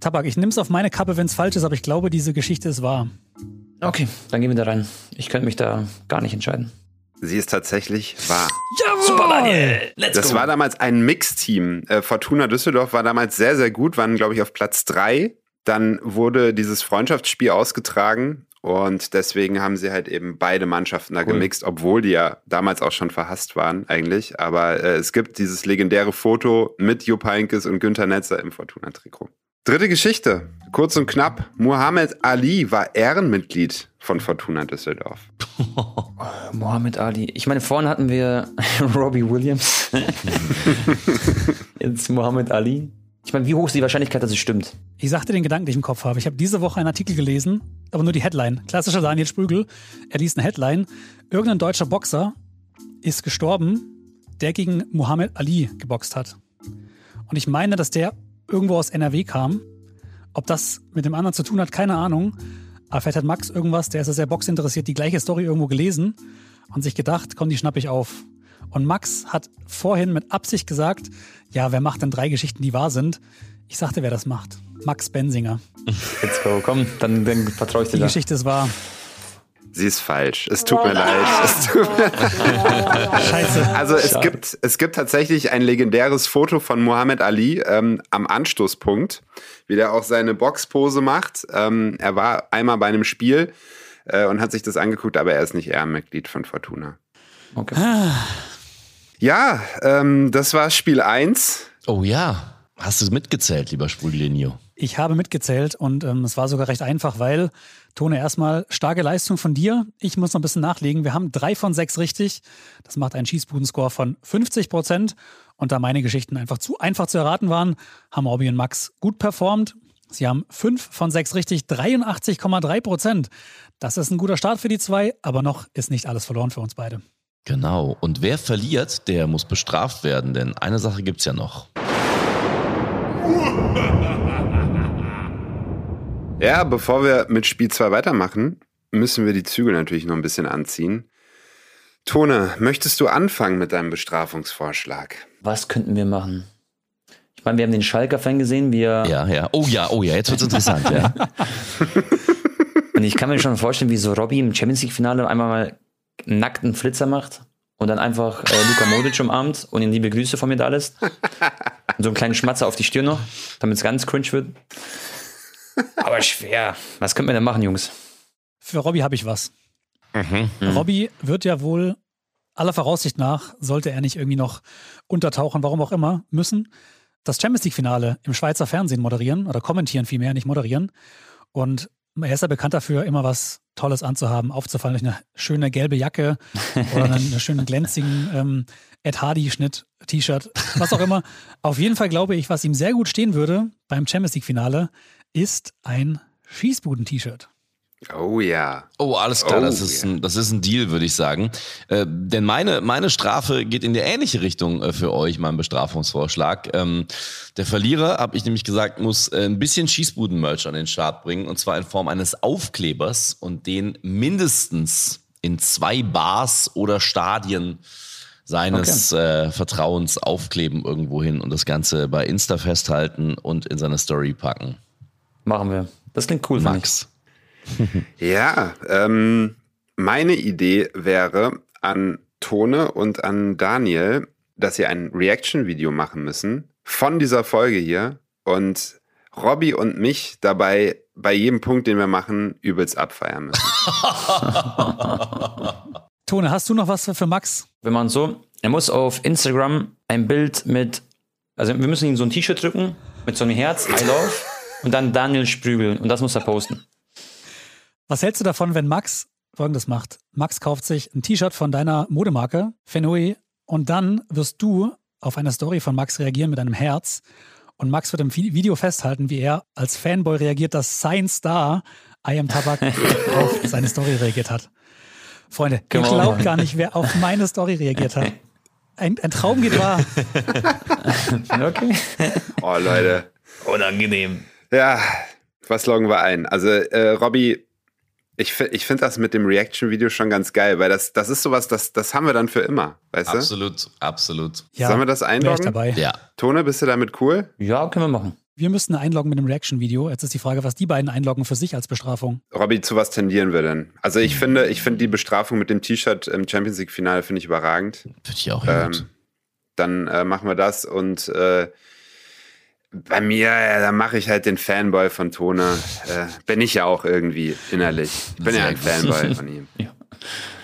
Tabak, ich nehm's auf meine Kappe, wenn's falsch ist, aber ich glaube, diese Geschichte ist wahr. Okay, dann gehen wir da rein. Ich könnte mich da gar nicht entscheiden. Sie ist tatsächlich wahr. Super, Daniel. Let's Das go. war damals ein Mixteam. Äh, Fortuna Düsseldorf war damals sehr, sehr gut, waren, glaube ich, auf Platz drei. Dann wurde dieses Freundschaftsspiel ausgetragen und deswegen haben sie halt eben beide Mannschaften da gemixt, obwohl die ja damals auch schon verhasst waren eigentlich. Aber äh, es gibt dieses legendäre Foto mit Jupp Heynckes und Günther Netzer im Fortuna-Trikot. Dritte Geschichte, kurz und knapp. Muhammad Ali war Ehrenmitglied von Fortuna Düsseldorf. Mohammed Ali. Ich meine, vorne hatten wir Robbie Williams. Jetzt Mohammed Ali. Ich meine, wie hoch ist die Wahrscheinlichkeit, dass es stimmt? Ich sagte den Gedanken, den ich im Kopf habe. Ich habe diese Woche einen Artikel gelesen, aber nur die Headline. Klassischer Daniel Sprügel. Er liest eine Headline. Irgendein deutscher Boxer ist gestorben, der gegen Muhammad Ali geboxt hat. Und ich meine, dass der irgendwo aus NRW kam. Ob das mit dem anderen zu tun hat, keine Ahnung. Aber vielleicht hat Max irgendwas, der ist ja sehr boxinteressiert, die gleiche Story irgendwo gelesen und sich gedacht, komm, die schnapp ich auf. Und Max hat vorhin mit Absicht gesagt, ja, wer macht denn drei Geschichten, die wahr sind? Ich sagte, wer das macht. Max Bensinger. Let's go. Komm, dann, dann vertraue ich dir Die da. Geschichte ist wahr. Sie ist falsch. Es tut mir leid. Es tut mir Scheiße. Also es gibt, es gibt tatsächlich ein legendäres Foto von Muhammad Ali ähm, am Anstoßpunkt, wie der auch seine Boxpose macht. Ähm, er war einmal bei einem Spiel äh, und hat sich das angeguckt, aber er ist nicht Ehrenmitglied von Fortuna. Okay. Ja, ähm, das war Spiel 1. Oh ja. Hast du es mitgezählt, lieber Sprudelinho? Ich habe mitgezählt und ähm, es war sogar recht einfach, weil, Tone, erstmal starke Leistung von dir. Ich muss noch ein bisschen nachlegen. Wir haben drei von sechs richtig. Das macht einen Schießbudenscore von 50 Prozent. Und da meine Geschichten einfach zu einfach zu erraten waren, haben Robby und Max gut performt. Sie haben fünf von sechs richtig, 83,3 Prozent. Das ist ein guter Start für die zwei, aber noch ist nicht alles verloren für uns beide. Genau. Und wer verliert, der muss bestraft werden, denn eine Sache gibt's ja noch. Ja, bevor wir mit Spiel 2 weitermachen, müssen wir die Zügel natürlich noch ein bisschen anziehen. Tone, möchtest du anfangen mit deinem Bestrafungsvorschlag? Was könnten wir machen? Ich meine, wir haben den Schalker-Fan gesehen, wie er. Ja, ja. Oh ja, oh ja, jetzt wird's interessant, ja. Und ich kann mir schon vorstellen, wie so Robby im Champions League-Finale einmal mal nackten Flitzer macht und dann einfach äh, Luka Modric umarmt und ihm liebe Grüße von mir da lässt. Und so einen kleinen Schmatzer auf die Stirn noch, damit es ganz cringe wird. Aber schwer. Was könnten wir denn machen, Jungs? Für Robby habe ich was. Robby wird ja wohl aller Voraussicht nach, sollte er nicht irgendwie noch untertauchen, warum auch immer, müssen, das Champions League-Finale im Schweizer Fernsehen moderieren oder kommentieren vielmehr, nicht moderieren. Und er ist ja bekannt dafür, immer was Tolles anzuhaben, aufzufallen durch eine schöne gelbe Jacke oder einen, einen schönen glänzigen ähm, Ed Hardy-Schnitt, T-Shirt, was auch immer. Auf jeden Fall glaube ich, was ihm sehr gut stehen würde beim Champions League-Finale, ist ein Schießbuden-T-Shirt. Oh ja. Oh, alles klar, Oh, das, ist ja. ein, das ist ein Deal, würde ich sagen. Äh, denn meine, meine Strafe geht in die ähnliche Richtung äh, für euch, mein Bestrafungsvorschlag. Ähm, der Verlierer, habe ich nämlich gesagt, muss äh, ein bisschen Schießbuden-Merch an den Start bringen. Und zwar in Form eines Aufklebers und den mindestens in zwei Bars oder Stadien seines äh, Vertrauens aufkleben irgendwo hin und das Ganze bei Insta festhalten und in seine Story packen. Machen wir. Das klingt cool. Max. Ja, ähm, meine Idee wäre an Tone und an Daniel, dass sie ein Reaction-Video machen müssen von dieser Folge hier und Robby und mich dabei bei jedem Punkt, den wir machen, übelst abfeiern müssen. Tone, hast du noch was für Max? Wir machen so, er muss auf Instagram ein Bild mit, also wir müssen ihm so ein T-Shirt drücken, mit so einem Herz, I love, und dann Daniel Sprügel. Und das muss er posten. Was hältst du davon, wenn Max folgendes macht? Max kauft sich ein T-Shirt von deiner Modemarke, Fenoi, und dann wirst du auf eine Story von Max reagieren mit einem Herz. Und Max wird im Vi- Video festhalten, wie er als Fanboy reagiert, dass sein Star, I am Tabak, auf seine Story reagiert hat. Freunde, ihr wir auch glaubt gar nicht, wer auf meine Story reagiert hat. Ein, ein Traum geht wahr. Okay. Oh, Leute. Unangenehm. Ja, was loggen wir ein? Also, äh, Robby, ich, ich finde das mit dem Reaction-Video schon ganz geil, weil das, das ist sowas, das, das haben wir dann für immer, weißt du? Absolut, absolut. Ja, Sollen wir das einloggen? dabei. Ja. Tone, bist du damit cool? Ja, können wir machen. Wir müssten einloggen mit einem Reaction-Video. Jetzt ist die Frage, was die beiden einloggen für sich als Bestrafung. Robby, zu was tendieren wir denn? Also ich finde, ich finde die Bestrafung mit dem T-Shirt im Champions League Finale finde ich überragend. Finde ich auch Ähm, gut. dann äh, machen wir das und äh, bei mir, ja, da mache ich halt den Fanboy von Tone. Äh, bin ich ja auch irgendwie innerlich. Ich bin ja Sehr ein gut. Fanboy von ihm. Ja.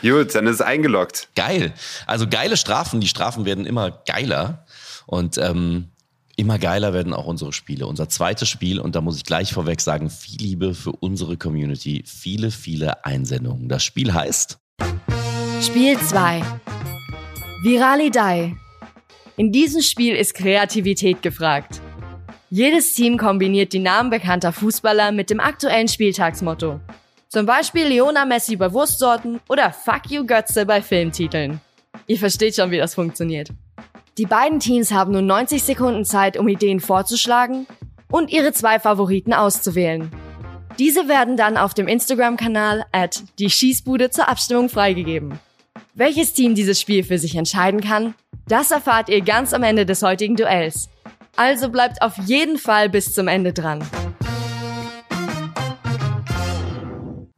Gut, dann ist es eingeloggt. Geil. Also geile Strafen. Die Strafen werden immer geiler. Und ähm, immer geiler werden auch unsere Spiele. Unser zweites Spiel, und da muss ich gleich vorweg sagen, viel Liebe für unsere Community. Viele, viele Einsendungen. Das Spiel heißt Spiel 2. Viralidei. In diesem Spiel ist Kreativität gefragt. Jedes Team kombiniert die Namen bekannter Fußballer mit dem aktuellen Spieltagsmotto. Zum Beispiel Leona Messi bei Wurstsorten oder Fuck You Götze bei Filmtiteln. Ihr versteht schon, wie das funktioniert. Die beiden Teams haben nun 90 Sekunden Zeit, um Ideen vorzuschlagen und ihre zwei Favoriten auszuwählen. Diese werden dann auf dem Instagram-Kanal at die Schießbude zur Abstimmung freigegeben. Welches Team dieses Spiel für sich entscheiden kann, das erfahrt ihr ganz am Ende des heutigen Duells. Also bleibt auf jeden Fall bis zum Ende dran.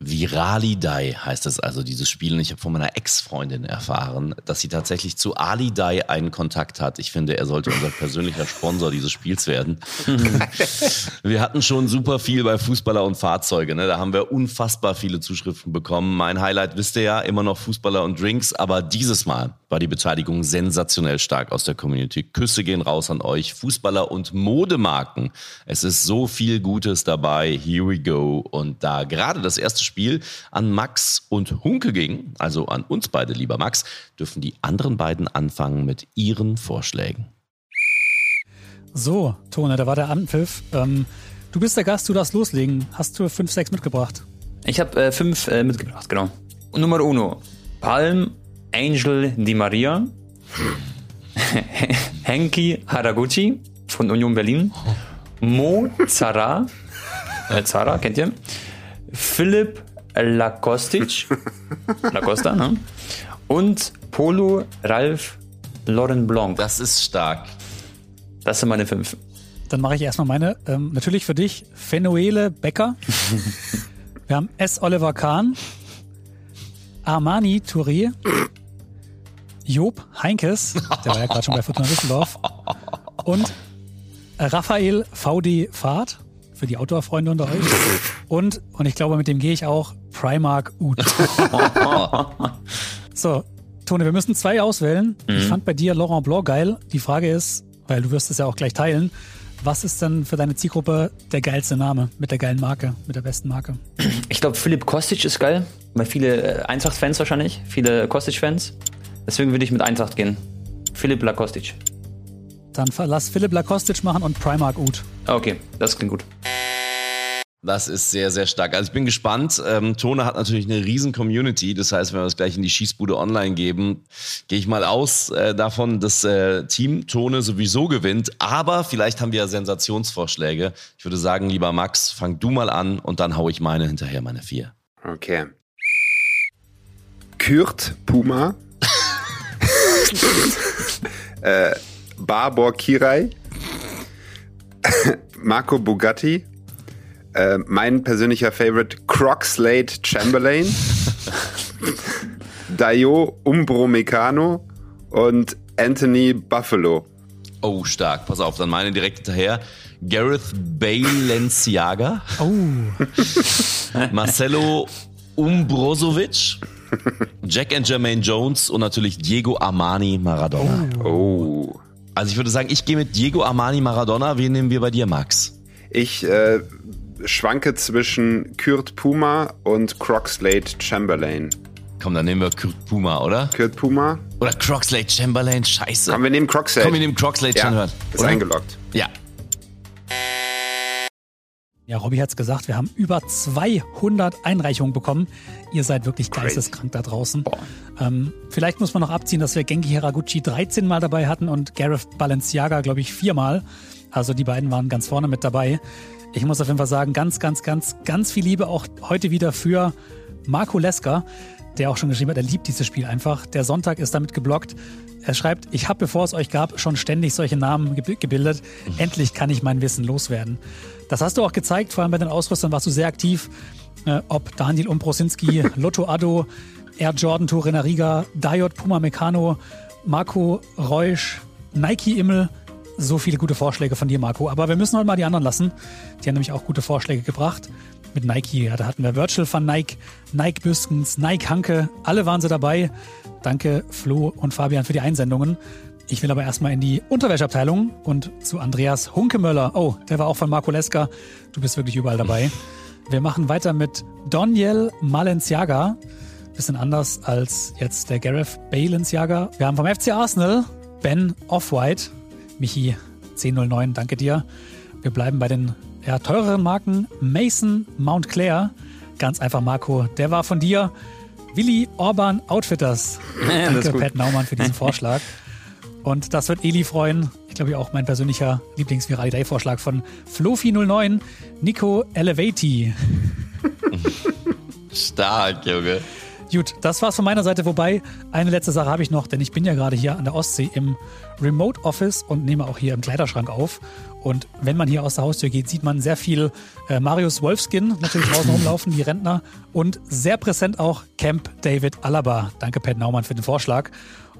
Viralidei heißt es also, dieses Spiel. Und ich habe von meiner Ex-Freundin erfahren, dass sie tatsächlich zu Alidei einen Kontakt hat. Ich finde, er sollte unser persönlicher Sponsor dieses Spiels werden. wir hatten schon super viel bei Fußballer und Fahrzeuge. Ne? Da haben wir unfassbar viele Zuschriften bekommen. Mein Highlight wisst ihr ja, immer noch Fußballer und Drinks. Aber dieses Mal war die Beteiligung sensationell stark aus der Community. Küsse gehen raus an euch, Fußballer und Modemarken. Es ist so viel Gutes dabei. Here we go. Und da gerade das erste Spiel an Max und Hunke ging, also an uns beide, lieber Max, dürfen die anderen beiden anfangen mit ihren Vorschlägen. So, Tone, da war der Anpfiff. Ähm, du bist der Gast, du darfst loslegen. Hast du fünf, sechs mitgebracht? Ich habe äh, fünf äh, mitgebracht, genau. Nummer uno. Palm Angel Di Maria. Henki Haraguchi von Union Berlin. Mo Zara. Äh, Zara, kennt ihr? Philipp Lakostic. Lacosta, ne? Und Polo Ralf Lauren Blanc. Das ist stark. Das sind meine fünf. Dann mache ich erstmal meine. Ähm, natürlich für dich Fenoele Becker. Wir haben S. Oliver Kahn. Armani Touré. Job Heinkes, der war ja gerade schon bei Fortuna Düsseldorf. Und Raphael VD Fahrt für die Outdoor-Freunde unter euch. Und, und ich glaube, mit dem gehe ich auch, Primark Ut. so, Tone, wir müssen zwei auswählen. Mhm. Ich fand bei dir Laurent Blanc geil. Die Frage ist, weil du wirst es ja auch gleich teilen, was ist denn für deine Zielgruppe der geilste Name mit der geilen Marke, mit der besten Marke? Ich glaube, Philipp Kostic ist geil, weil viele äh, Eintracht-Fans wahrscheinlich, viele Kostic-Fans. Deswegen würde ich mit Eintracht gehen. Philipp Lakostic. Dann lass Philipp Lakostic machen und Primark Ut. Okay, das klingt gut. Das ist sehr, sehr stark. Also ich bin gespannt. Ähm, Tone hat natürlich eine riesen Community. Das heißt, wenn wir es gleich in die Schießbude online geben, gehe ich mal aus äh, davon, dass äh, Team Tone sowieso gewinnt. Aber vielleicht haben wir ja Sensationsvorschläge. Ich würde sagen, lieber Max, fang du mal an und dann haue ich meine hinterher, meine vier. Okay. Kürt Puma. äh, Barbor Kirai. Marco Bugatti äh, mein persönlicher Favorite, Crockslade Chamberlain, Dio Umbro Meccano und Anthony Buffalo. Oh, stark. Pass auf, dann meine direkt hinterher. Gareth Balenciaga. Oh. Marcelo Umbrozovic. Jack and Jermaine Jones und natürlich Diego Armani Maradona. Oh. oh. Also ich würde sagen, ich gehe mit Diego Armani Maradona. Wen nehmen wir bei dir, Max? Ich äh, schwanke zwischen Kurt Puma und Crockslade Chamberlain. Komm, dann nehmen wir Kurt Puma, oder? Kurt Puma. Oder Crockslade Chamberlain, scheiße. Komm, wir nehmen Crockslade. Komm, wir nehmen Crockslade ja, Chamberlain. Ist oder? eingeloggt. Ja. Ja, Robby hat es gesagt, wir haben über 200 Einreichungen bekommen. Ihr seid wirklich geisteskrank da draußen. Ähm, vielleicht muss man noch abziehen, dass wir Genki Haraguchi 13 Mal dabei hatten und Gareth Balenciaga, glaube ich, viermal. Also die beiden waren ganz vorne mit dabei. Ich muss auf jeden Fall sagen, ganz, ganz, ganz, ganz viel Liebe auch heute wieder für Marco Leska, der auch schon geschrieben hat, er liebt dieses Spiel einfach. Der Sonntag ist damit geblockt. Er schreibt, ich habe, bevor es euch gab, schon ständig solche Namen gebildet. Endlich kann ich mein Wissen loswerden. Das hast du auch gezeigt, vor allem bei den Ausrüstern warst du sehr aktiv. Äh, ob Daniel Umbrosinski, Lotto Addo, Air Jordan Torena Riga, Diod Puma Meccano, Marco Reusch, Nike Immel, so viele gute Vorschläge von dir, Marco. Aber wir müssen heute mal die anderen lassen. Die haben nämlich auch gute Vorschläge gebracht. Mit Nike, ja, da hatten wir Virtual von Nike, Nike Büskens, Nike Hanke. Alle waren sie dabei. Danke Flo und Fabian für die Einsendungen. Ich will aber erstmal in die Unterwäscheabteilung und zu Andreas Hunkemöller. Oh, der war auch von Marco Leska. Du bist wirklich überall dabei. Wir machen weiter mit Daniel Malenciaga. Bisschen anders als jetzt der Gareth Balenciaga. Wir haben vom FC Arsenal Ben Offwhite. Michi 1009, danke dir. Wir bleiben bei den ja, teureren Marken. Mason Mountclair, ganz einfach Marco, der war von dir. Willi Orban Outfitters. Danke, Pat Naumann, für diesen Vorschlag. Und das wird Eli freuen. Ich glaube, auch mein persönlicher Lieblings-Viral Day-Vorschlag von Flofi09, Nico Elevati. Stark, Junge. Gut, das war's von meiner Seite. Wobei, eine letzte Sache habe ich noch, denn ich bin ja gerade hier an der Ostsee im Remote Office und nehme auch hier im Kleiderschrank auf. Und wenn man hier aus der Haustür geht, sieht man sehr viel äh, Marius Wolfskin natürlich draußen rumlaufen, die Rentner. Und sehr präsent auch Camp David Alaba. Danke, Pat Naumann, für den Vorschlag.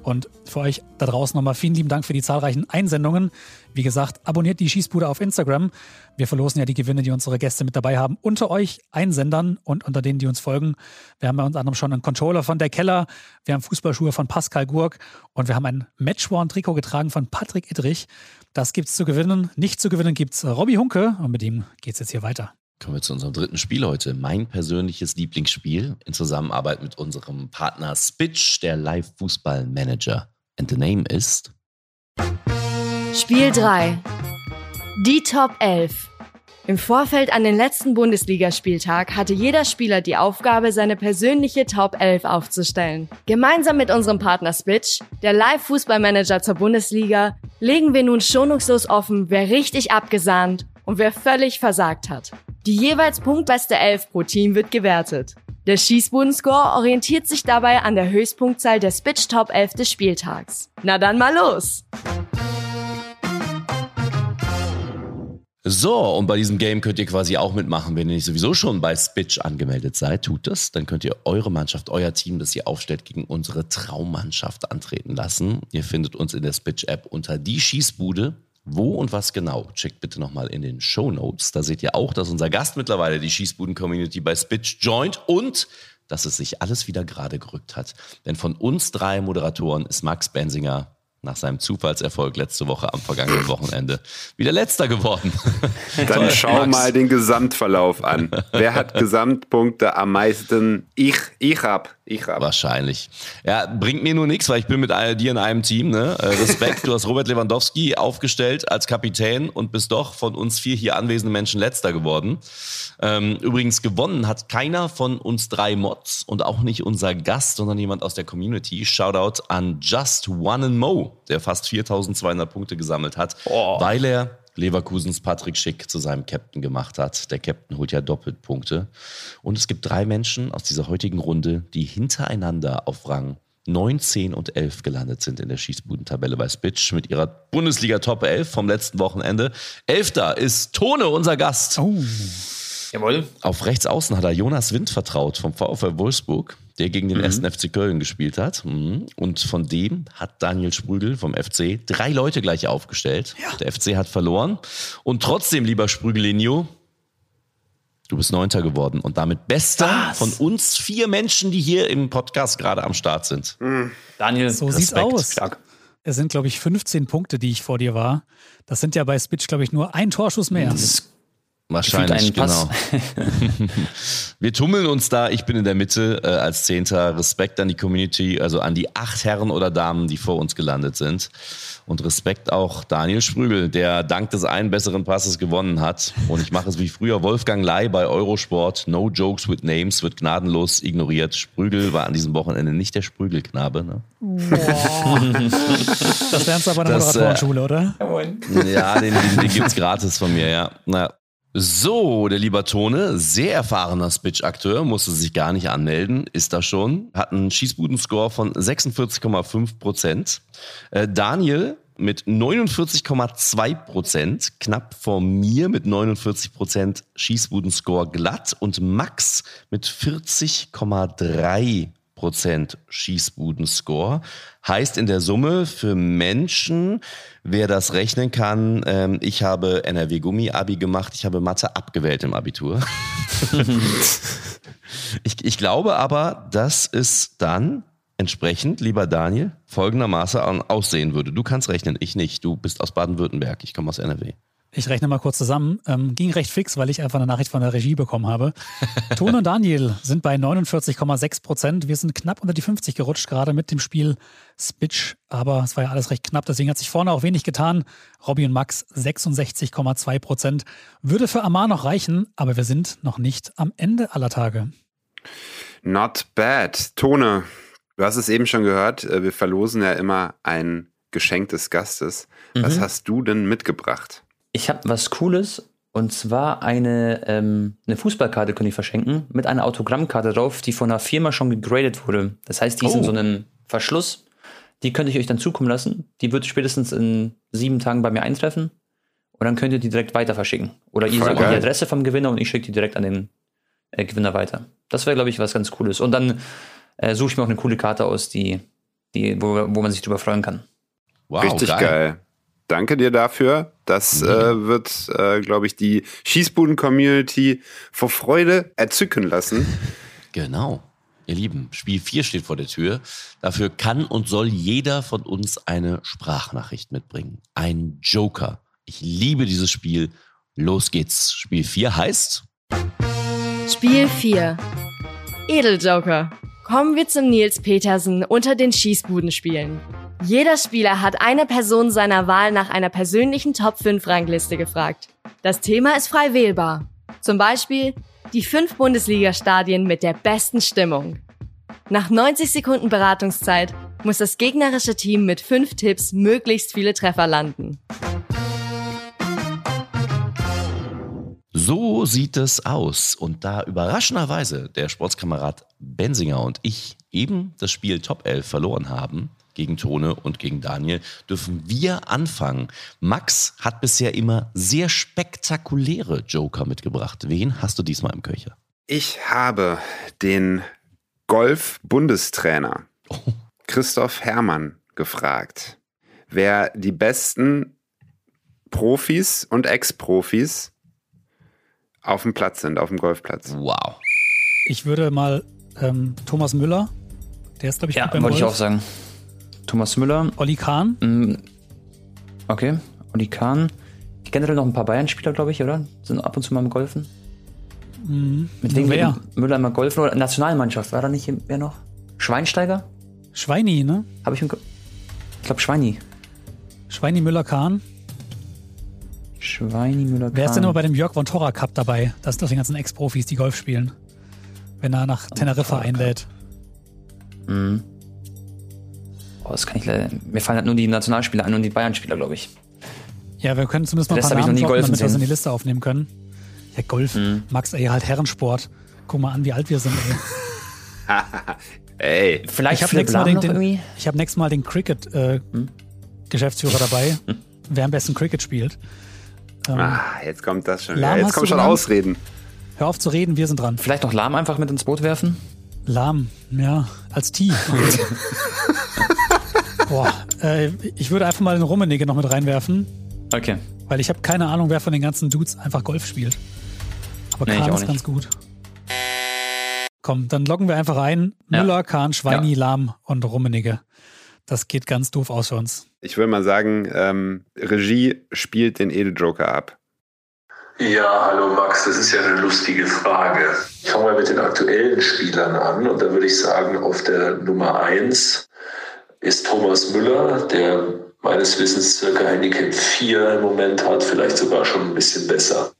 Und für euch da draußen nochmal vielen lieben Dank für die zahlreichen Einsendungen. Wie gesagt, abonniert die Schießbude auf Instagram. Wir verlosen ja die Gewinne, die unsere Gäste mit dabei haben, unter euch Einsendern und unter denen, die uns folgen. Wir haben bei uns anderem schon einen Controller von der Keller, wir haben Fußballschuhe von Pascal Gurk und wir haben ein Matchworn-Trikot getragen von Patrick Idrich. Das gibt's zu gewinnen. Nicht zu gewinnen gibt's Robby Hunke und mit ihm geht's jetzt hier weiter. Kommen wir zu unserem dritten Spiel heute. Mein persönliches Lieblingsspiel in Zusammenarbeit mit unserem Partner Spitch, der Live-Fußball-Manager. And the name ist Spiel 3. Die Top 11. Im Vorfeld an den letzten Bundesligaspieltag hatte jeder Spieler die Aufgabe, seine persönliche Top 11 aufzustellen. Gemeinsam mit unserem Partner Spitch, der Live-Fußballmanager zur Bundesliga, legen wir nun schonungslos offen, wer richtig abgesahnt und wer völlig versagt hat. Die jeweils punktbeste Elf pro Team wird gewertet. Der Schießbudenscore orientiert sich dabei an der Höchstpunktzahl der Spitch Top 11 des Spieltags. Na dann mal los! So, und bei diesem Game könnt ihr quasi auch mitmachen, wenn ihr nicht sowieso schon bei Spitch angemeldet seid. Tut das, dann könnt ihr eure Mannschaft, euer Team, das ihr aufstellt, gegen unsere Traummannschaft antreten lassen. Ihr findet uns in der Spitch-App unter die Schießbude. Wo und was genau? Checkt bitte nochmal in den Show Notes. Da seht ihr auch, dass unser Gast mittlerweile die Schießbuden-Community bei Spitch joint und dass es sich alles wieder gerade gerückt hat. Denn von uns drei Moderatoren ist Max Bensinger nach seinem Zufallserfolg letzte Woche am vergangenen Wochenende wieder letzter geworden. Dann schau mal den Gesamtverlauf an. Wer hat Gesamtpunkte am meisten? Ich, ich hab. Ich hab. Wahrscheinlich. Ja, bringt mir nur nichts, weil ich bin mit dir in einem Team. Ne? Äh, Respekt, du hast Robert Lewandowski aufgestellt als Kapitän und bist doch von uns vier hier anwesenden Menschen letzter geworden. Ähm, übrigens gewonnen hat keiner von uns drei Mods und auch nicht unser Gast, sondern jemand aus der Community. Shoutout an Just One and Mo, der fast 4200 Punkte gesammelt hat, oh. weil er Leverkusens Patrick Schick zu seinem Captain gemacht hat. Der Captain holt ja doppelt Punkte. Und es gibt drei Menschen aus dieser heutigen Runde, die hintereinander auf Rang 9, 10 und 11 gelandet sind in der Schießbudentabelle bei Spitch mit ihrer Bundesliga Top 11 vom letzten Wochenende. Elfter ist Tone, unser Gast. Oh. Jawohl. Auf rechts außen hat er Jonas Wind vertraut vom VfL Wolfsburg, der gegen den mhm. ersten FC Köln gespielt hat. Mhm. Und von dem hat Daniel Sprügel vom FC drei Leute gleich aufgestellt. Ja. Der FC hat verloren. Und trotzdem, lieber Sprügelinho, du bist Neunter geworden und damit Bester Was? von uns vier Menschen, die hier im Podcast gerade am Start sind. Mhm. Daniel, so Respekt. sieht's aus. Stark. Es sind, glaube ich, 15 Punkte, die ich vor dir war. Das sind ja bei Spitch, glaube ich, nur ein Torschuss mehr. Das ist Wahrscheinlich, genau. Wir tummeln uns da. Ich bin in der Mitte äh, als Zehnter. Respekt an die Community, also an die acht Herren oder Damen, die vor uns gelandet sind. Und Respekt auch Daniel Sprügel, der dank des einen besseren Passes gewonnen hat. Und ich mache es wie früher Wolfgang Lai bei Eurosport. No jokes with names wird gnadenlos ignoriert. Sprügel war an diesem Wochenende nicht der Sprügelknabe. Ne? das lernst du aber in der äh, Moderatorenschule, oder? Ja, den, den, den gibt's gratis von mir, ja. Na, so, der lieber Tone, sehr erfahrener Spitch-Akteur, musste sich gar nicht anmelden, ist da schon, hat einen Schießbuden-Score von 46,5 Prozent. Äh, Daniel mit 49,2 Prozent, knapp vor mir mit 49 Prozent Schießbuden-Score glatt und Max mit 40,3 Prozent Schießbuden-Score. Heißt in der Summe für Menschen, wer das rechnen kann, ähm, ich habe NRW-Gummi-Abi gemacht, ich habe Mathe abgewählt im Abitur. ich, ich glaube aber, dass es dann entsprechend, lieber Daniel, folgendermaßen aussehen würde. Du kannst rechnen, ich nicht. Du bist aus Baden-Württemberg, ich komme aus NRW. Ich rechne mal kurz zusammen. Ähm, ging recht fix, weil ich einfach eine Nachricht von der Regie bekommen habe. Ton und Daniel sind bei 49,6 Prozent. Wir sind knapp unter die 50 gerutscht, gerade mit dem Spiel Spitch. Aber es war ja alles recht knapp, deswegen hat sich vorne auch wenig getan. Robby und Max 66,2 Prozent. Würde für Amar noch reichen, aber wir sind noch nicht am Ende aller Tage. Not bad. Tone, du hast es eben schon gehört. Äh, wir verlosen ja immer ein Geschenk des Gastes. Was mhm. hast du denn mitgebracht? Ich habe was Cooles Und zwar eine, ähm, eine Fußballkarte könnte ich verschenken mit einer Autogrammkarte drauf, die von einer Firma schon gegradet wurde. Das heißt, die ist in Oh. so einem Verschluss. Die könnte ich euch dann zukommen lassen. Die wird spätestens in sieben Tagen bei mir eintreffen. Und dann könnt ihr die direkt weiter verschicken. Oder ihr sagt mir die geil. Adresse vom Gewinner und ich schicke die direkt an den äh, Gewinner weiter. Das wäre, glaube ich, was ganz Cooles. Und dann äh, suche ich mir auch eine coole Karte aus, die, die, wo, wo man sich drüber freuen kann. Wow, Richtig geil. Danke dir dafür. Das äh, wird, äh, glaube ich, die Schießbuden-Community vor Freude erzücken lassen. Genau. Ihr Lieben, Spiel 4 steht vor der Tür. Dafür kann und soll jeder von uns eine Sprachnachricht mitbringen. Ein Joker. Ich liebe dieses Spiel. Los geht's. Spiel 4 heißt Spiel 4. Edeljoker. Kommen wir zum Nils Petersen unter den Schießbudenspielen. Jeder Spieler hat eine Person seiner Wahl nach einer persönlichen Top 5 Rangliste gefragt. Das Thema ist frei wählbar. Zum Beispiel die fünf Bundesliga-Stadien mit der besten Stimmung. Nach 90 Sekunden Beratungszeit muss das gegnerische Team mit fünf Tipps möglichst viele Treffer landen. So sieht es aus. Und da überraschenderweise der Sportskamerad Bensinger und ich eben das Spiel Top 11 verloren haben, gegen Tone und gegen Daniel, dürfen wir anfangen. Max hat bisher immer sehr spektakuläre Joker mitgebracht. Wen hast du diesmal im Köcher? Ich habe den Golf-Bundestrainer Christoph Herrmann gefragt, wer die besten Profis und Ex-Profis auf dem Platz sind, auf dem Golfplatz. Wow. Ich würde mal ähm, Thomas Müller, der ist, glaube ich, Ja, gut beim wollte ich Golf. auch sagen. Thomas Müller, Olli Kahn, Mm, Okay, Oli Kahn. Generell noch ein paar Bayern-Spieler, glaube ich, oder? Sind ab und zu mal im Golfen. Mit wem wer? Müller immer Golfen? Oder Nationalmannschaft, war da nicht wer noch? Schweinsteiger? Schweini, ne? Habe ich im Ko Ich glaube Schweini. Schweini Müller Kahn. Schweini, Müller, Wer ist denn immer bei dem Jörg von Torra Cup dabei? Das sind doch die ganzen Ex-Profis, die Golf spielen. Wenn er nach Teneriffa einlädt. Mhm. Das kann ich leider. Mir fallen halt nur die Nationalspieler ein und die Bayern-Spieler, glaube ich. Ja, wir können zumindest mal ein paar hab ich noch Namen nie droppen, damit wir es in die Liste aufnehmen können. Ja, Golf. Mhm. Max, ey, halt Herrensport. Guck mal an, wie alt wir sind, ey. Ey, Vielleicht Ich habe nächstes, den. Hm? ich hab nächstes Mal den Cricket-Geschäftsführer dabei, wer am besten Cricket spielt. Ähm, ah, jetzt kommt das schon. Lahm wieder. Jetzt kommen du schon? Ausreden. Hör auf zu reden, wir sind dran. Vielleicht noch Lahm einfach mit ins Boot werfen? Lahm, ja, als Tee. Boah, äh, ich würde einfach mal den Rummenigge noch mit reinwerfen, Okay. weil ich habe keine Ahnung, wer von den ganzen Dudes einfach Golf spielt. Aber Nee, ich Kahn auch ist nicht. ganz gut. Komm, dann loggen wir einfach ein. Ja. Müller, Kahn, Schweini, Lahm und Rummenigge. Das geht ganz doof aus für uns. Ich will mal sagen, ähm, Regie spielt den Edeljoker ab. Ja, hallo Max, das ist ja eine lustige Frage. Ich fange mal mit den aktuellen Spielern an und da würde ich sagen, auf der Nummer 1 ist Thomas Müller, der meines Wissens circa Handicap 4 im Moment hat, vielleicht sogar schon ein bisschen besser.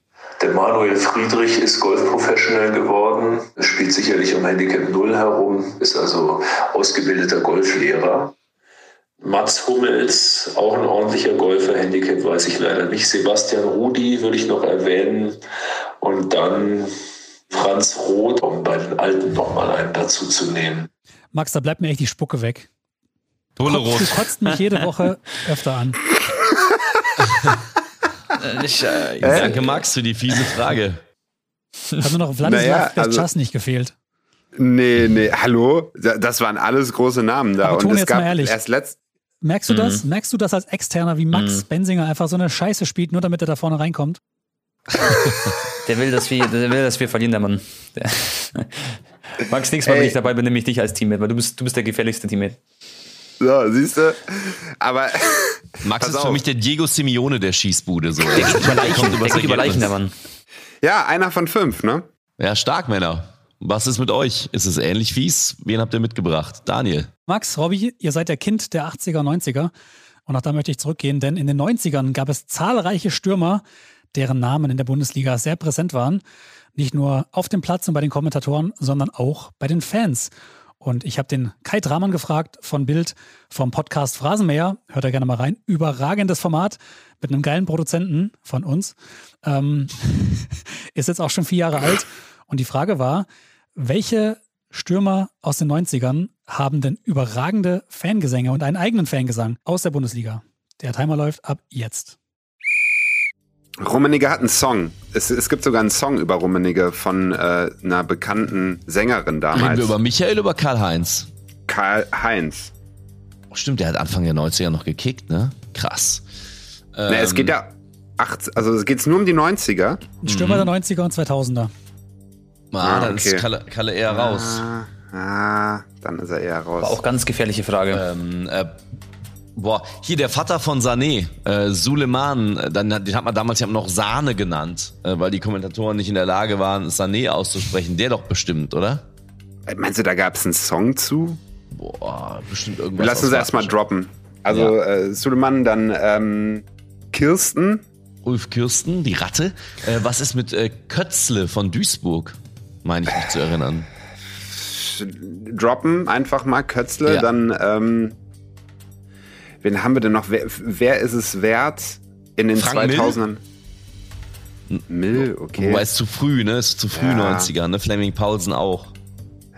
Der Manuel Friedrich ist Golfprofessional geworden, spielt sicherlich um Handicap 0 herum, ist also ausgebildeter Golflehrer. Mats Hummels, auch ein ordentlicher Golfer, Handicap weiß ich leider nicht. Sebastian Rudi würde ich noch erwähnen. Und dann Franz Roth, um bei den Alten nochmal einen dazu zu nehmen. Max, da bleibt mir echt die Spucke weg. Tone Du kotzt mich jede Woche öfter an. Ich, äh, Danke, Max, für die fiese Frage. Hat nur noch Wladislav Naja, also- nicht gefehlt. Nee, nee, hallo? Da- Das waren alles große Namen da. Aber Und es jetzt gab mal ehrlich. erst letzt. Merkst du das? Merkst du das als Externer, wie Max Bensinger einfach so eine Scheiße spielt, nur damit er da vorne reinkommt? der will, dass wir, der will, dass wir verlieren, der Mann. Der Max, nächstes Mal, wenn Ey. ich dabei bin, nehme ich dich als Teammate, weil du bist, du bist der gefährlichste Teammate. So, siehst du? Aber Max ist für auf. mich der Diego Simeone der Schießbude. So. Der geht über Leichen, Kommt der geht über Leichen, der. Mann. ja, einer von fünf, ne? Ja, stark, Männer. Was ist mit euch? Ist es ähnlich fies? Wen habt ihr mitgebracht? Daniel. Max, Robby, ihr seid der Kind der 80er, 90er. Und auch da möchte ich zurückgehen, denn in den 90ern gab es zahlreiche Stürmer, deren Namen in der Bundesliga sehr präsent waren. Nicht nur auf dem Platz und bei den Kommentatoren, sondern auch bei den Fans. Und ich habe den Kai Dramann gefragt von Bild vom Podcast Phrasenmäher. Hört da gerne mal rein. Überragendes Format mit einem geilen Produzenten von uns. Ähm, ist jetzt auch schon vier Jahre alt. Und die Frage war, welche Stürmer aus den 90ern haben denn überragende Fangesänge und einen eigenen Fangesang aus der Bundesliga? Der Timer läuft ab jetzt. Rummenigge hat einen Song. Es, es gibt sogar einen Song über Rummenigge von äh, einer bekannten Sängerin damals. Reden wir über Michael oder über Karl-Heinz? Karl-Heinz. Oh, stimmt, der hat Anfang der 90er noch gekickt, ne? Krass. Ähm, Na, es geht ja acht, also es geht nur um die 90er. Ein Stürmer mhm. der 90er und 2000er. Ah, ah dann ist Kalle, Kalle eher raus. Ah, ah, dann ist er eher raus. War auch ganz gefährliche Frage. Ähm, äh, Boah, hier der Vater von Sané, äh, Suleiman, äh, dann, den hat man damals ja noch Sahne genannt, äh, weil die Kommentatoren nicht in der Lage waren, Sané auszusprechen. Der doch bestimmt, oder? Äh, meinst du, da gab es einen Song zu? Boah, bestimmt irgendwas. Lass uns erstmal droppen. Also ja. äh, Suleiman, dann ähm, Kirsten. Ulf Kirsten, die Ratte. Äh, was ist mit äh, Kötzle von Duisburg? Meine ich mich zu erinnern. Droppen einfach mal Kötzle, ja. dann ähm, Wen haben wir denn noch? Wer, wer ist es wert in den Frank 2000ern? Mill? Mill, okay. Wobei es zu früh, ne? Es ist zu früh ja. 90er, ne? Fleming Paulsen auch.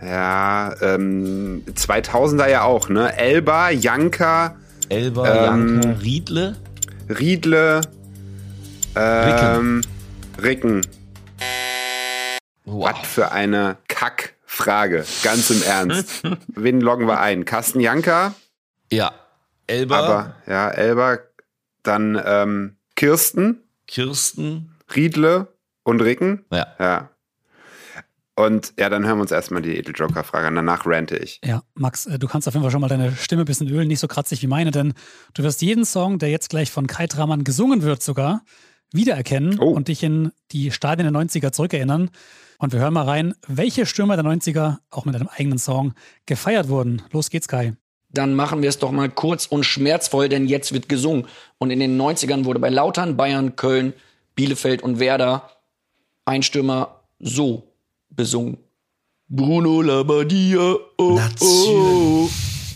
Ja, ähm, 2000er ja auch, ne? Elba, Janka. Elba, ähm, Janka, Riedle. Riedle. Ähm, Ricken. Ricken. Wow. Was für eine Kackfrage. Ganz im Ernst. Wen loggen wir ein? Carsten Janka? Ja. Elba. Aber, ja, Elba, dann ähm, Kirsten. Kirsten. Riedle und Ricken. Ja. Ja. Und ja, dann hören wir uns erstmal die Edeljoker-Frage an. Danach rante ich. Ja, Max, äh, du kannst auf jeden Fall schon mal deine Stimme ein bisschen ölen, nicht so kratzig wie meine, denn du wirst jeden Song, der jetzt gleich von Kai Tramann gesungen wird, sogar wiedererkennen oh. und dich in die Stadien der 90er zurückerinnern. Und wir hören mal rein, welche Stürmer der 90er auch mit einem eigenen Song gefeiert wurden. Los geht's, Kai dann machen wir es doch mal kurz und schmerzvoll, denn jetzt wird gesungen. Und in den 90ern wurde bei Lautern, Bayern, Köln, Bielefeld und Werder ein Stürmer so besungen. Bruno Labbadia, oh, oh.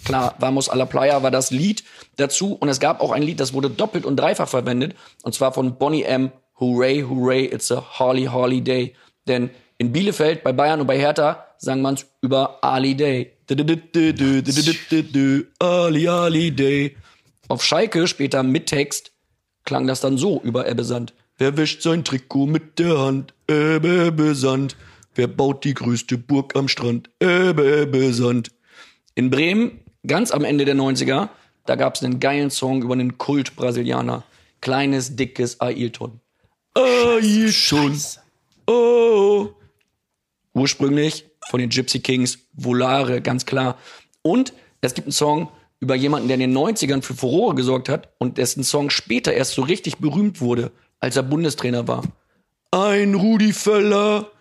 Klar, Vamos a la Playa war das Lied dazu. Und es gab auch ein Lied, das wurde doppelt und dreifach verwendet. Und zwar von Bonnie M. Hooray, hooray, it's a Harley, Harley Day. Denn in Bielefeld, bei Bayern und bei Hertha sang man es über Ali Day. Ali Ali Day. Auf Schalke, später mit Text, klang das dann so über Ebbesand. Wer wäscht sein Trikot mit der Hand? Ebbe, Ebbe, Sand. Wer baut die größte Burg am Strand? Ebbe, Ebbe, Sand. In Bremen, ganz am Ende der 90er, da gab es einen geilen Song über einen Kult-Brasilianer. Kleines, dickes Ailton. Ailton. Oh. Ursprünglich von den Gypsy Kings, Volare, ganz klar. Und es gibt einen Song über jemanden, der in den 90ern für Furore gesorgt hat und dessen Song später erst so richtig berühmt wurde, als er Bundestrainer war. Ein Rudi Völler,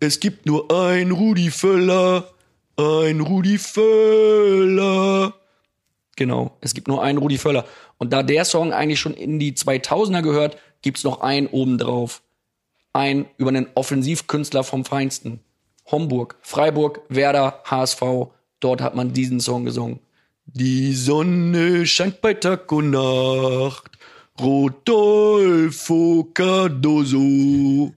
es gibt nur ein Rudi Völler, ein Rudi Völler. Genau, es gibt nur einen Rudi Völler. Und da der Song eigentlich schon in die 2000er gehört, gibt's noch einen obendrauf. Ein über einen Offensivkünstler vom Feinsten. Homburg, Freiburg, Werder, HSV. Dort hat man diesen Song gesungen. Die Sonne scheint bei Tag und Nacht. Rodolfo Cardoso.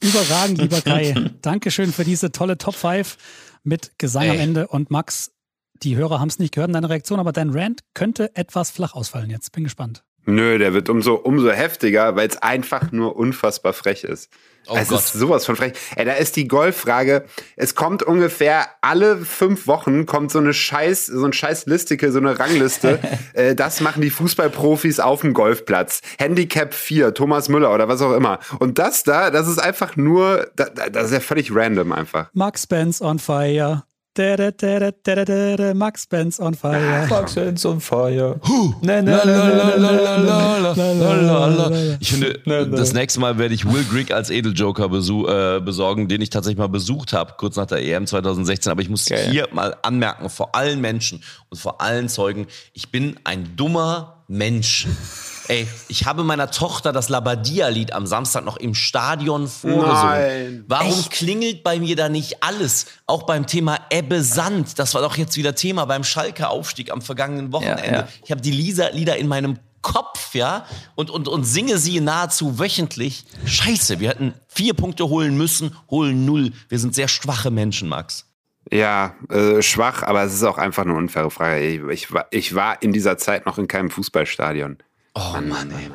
Überragend, lieber Kai. Dankeschön für diese tolle Top 5 mit Gesang Ey. am Ende. Und Max, die Hörer haben es nicht gehört in deiner Reaktion, aber dein Rant könnte etwas flach ausfallen jetzt. Bin gespannt. Nö, der wird umso, umso heftiger, weil es einfach nur unfassbar frech ist. Oh es Gott. ist sowas von frech. Ey, da ist die Golffrage. Es kommt ungefähr alle fünf Wochen kommt so eine Scheiß, so ein Scheiß Listicle, so eine Rangliste. äh, das machen die Fußballprofis auf dem Golfplatz. Handicap 4, Thomas Müller oder was auch immer. Und das da, das ist einfach nur, das, das ist ja völlig random einfach. Max Benz on fire. Da, da, da, Max Benz on fire. Max Benz on fire. Ich finde, das nächste Mal werde ich Will Grigg als Edeljoker äh, besorgen, den ich tatsächlich mal besucht habe, kurz nach der EM 2016. Aber ich muss Geil. hier mal anmerken, vor allen Menschen und vor allen Zeugen, ich bin ein dummer Mensch. Ey, ich habe meiner Tochter das Labadia-Lied am Samstag noch im Stadion vorgesungen. Nein. Warum klingelt bei mir da nicht alles? Auch beim Thema Ebbe Sand. Das war doch jetzt wieder Thema beim Schalke Aufstieg am vergangenen Wochenende. Ja, ja. Ich habe die Lisa Lieder in meinem Kopf, ja, und, und, und singe sie nahezu wöchentlich. Scheiße, wir hätten vier Punkte holen müssen, holen null. Wir sind sehr schwache Menschen, Max. Ja, äh, schwach, aber es ist auch einfach eine unfaire Frage. Ich, ich, war, ich war in dieser Zeit noch in keinem Fußballstadion. Oh Mann, ey.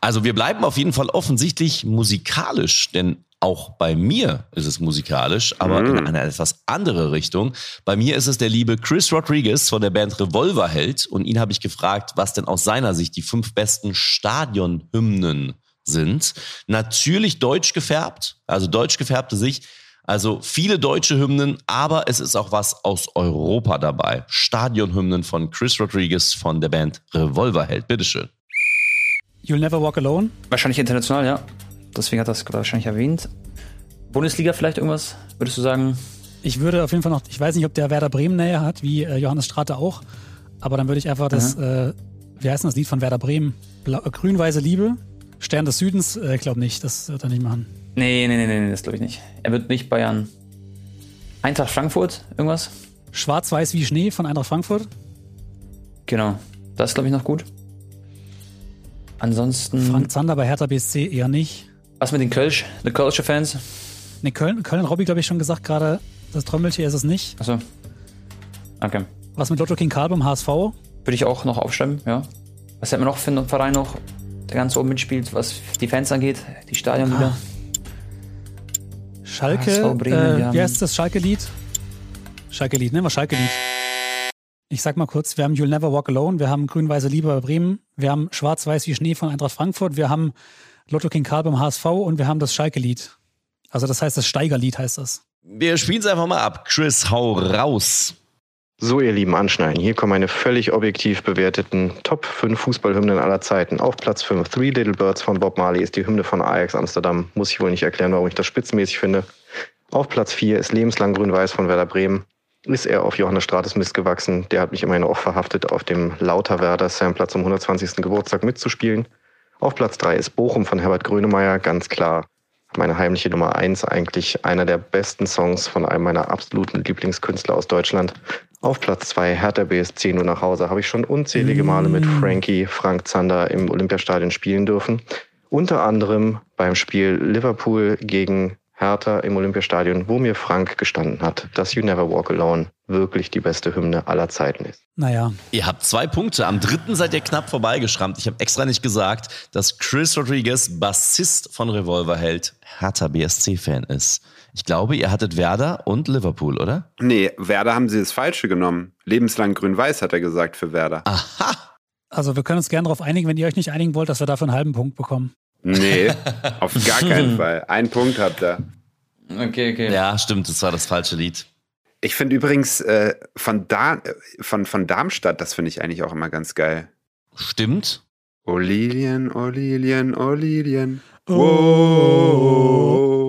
Also wir bleiben auf jeden Fall offensichtlich musikalisch, denn auch bei mir ist es musikalisch, aber in eine etwas andere Richtung. Bei mir ist es der liebe Chris Rodriguez von der Band Revolverheld und ihn habe ich gefragt, was denn aus seiner Sicht die fünf besten Stadionhymnen sind. Natürlich deutsch gefärbt, also deutsch gefärbte Sicht. Also viele deutsche Hymnen, aber es ist auch was aus Europa dabei. Stadionhymnen von Chris Rodriguez von der Band Revolverheld. Bitteschön. You'll Never Walk Alone. Wahrscheinlich international, ja. Deswegen hat er es wahrscheinlich erwähnt. Bundesliga vielleicht irgendwas, würdest du sagen? Ich würde auf jeden Fall noch, ich weiß nicht, ob der Werder Bremen näher hat, wie äh, Johannes Strate auch, aber dann würde ich einfach das, äh, wie heißt denn das Lied von Werder Bremen? Blau, äh, Grün-Weiße Liebe, Stern des Südens, äh, ich glaube nicht, das wird er nicht machen. Nee, nee, nee, nee, das glaube ich nicht. Er wird nicht Bayern. Eintracht Frankfurt, irgendwas? Schwarz-Weiß wie Schnee von Eintracht Frankfurt. Genau. Das ist, glaube ich, noch gut. Ansonsten. Frank Zander bei Hertha BSC eher nicht. Was mit den Kölsch, die Kölsche Fans? Ne, Köln, Köln Robby, glaube ich, schon gesagt gerade, das Trommeltier ist es nicht. Achso. Okay. Was mit Lotto King Karl beim HSV? Würde ich auch noch aufschreiben, ja. Was hätten wir noch für einen Verein noch, der ganz oben mitspielt, was die Fans angeht, die Stadionlieder? Schalke, HSV Bremen, äh, wie heißt das Schalke-Lied? Schalke-Lied, nehmen wir Schalke-Lied. Ich sag mal kurz, wir haben You'll Never Walk Alone, wir haben Grün-Weiße Liebe bei Bremen, wir haben Schwarz-Weiß wie Schnee von Eintracht Frankfurt, wir haben Lotto King Karl beim HSV und wir haben das Schalke-Lied. Also das heißt, das Steigerlied heißt das. Wir spielen es einfach mal ab. Chris, hau raus. So, ihr lieben Anschneiden, hier kommen meine völlig objektiv bewerteten Top 5 Fußballhymnen aller Zeiten. Auf Platz 5 Three Little Birds von Bob Marley ist die Hymne von Ajax Amsterdam. Muss ich wohl nicht erklären, warum ich das spitzenmäßig finde. Auf Platz 4 ist Lebenslang Grün-Weiß von Werder Bremen. Ist er auf Johannes Strates Mist gewachsen. Der hat mich immerhin auch verhaftet, auf dem Lauter Werder Sampler zum 120. Geburtstag mitzuspielen. Auf Platz 3 ist Bochum von Herbert Grönemeyer, ganz klar. Meine heimliche Nummer 1, eigentlich einer der besten Songs von einem meiner absoluten Lieblingskünstler aus Deutschland. Auf Platz 2 Hertha BSC nur nach Hause habe ich schon unzählige Male mit Frankie, Frank Zander im Olympiastadion spielen dürfen. Unter anderem beim Spiel Liverpool gegen Hertha im Olympiastadion, wo mir Frank gestanden hat, dass You Never Walk Alone wirklich die beste Hymne aller Zeiten ist. Naja, Ihr habt zwei Punkte. Am dritten seid ihr knapp vorbeigeschrammt. Ich habe extra nicht gesagt, dass Chris Rodriguez, Bassist von Revolverheld, Hertha BSC-Fan ist. Ich glaube, ihr hattet Werder und Liverpool, oder? Nee, Werder haben sie das Falsche genommen. Lebenslang grün-weiß, hat er gesagt für Werder. Aha. also wir können uns gerne darauf einigen, wenn ihr euch nicht einigen wollt, dass wir dafür einen halben Punkt bekommen. Nee, auf gar keinen Fall. Ein Punkt habt ihr. Okay, okay. Ja, stimmt, das war das falsche Lied. Ich finde übrigens äh, von, da äh, von, von Darmstadt, das finde ich eigentlich auch immer ganz geil. Stimmt. Oh Lilien, oh Lilien, oh Lilien. Oh.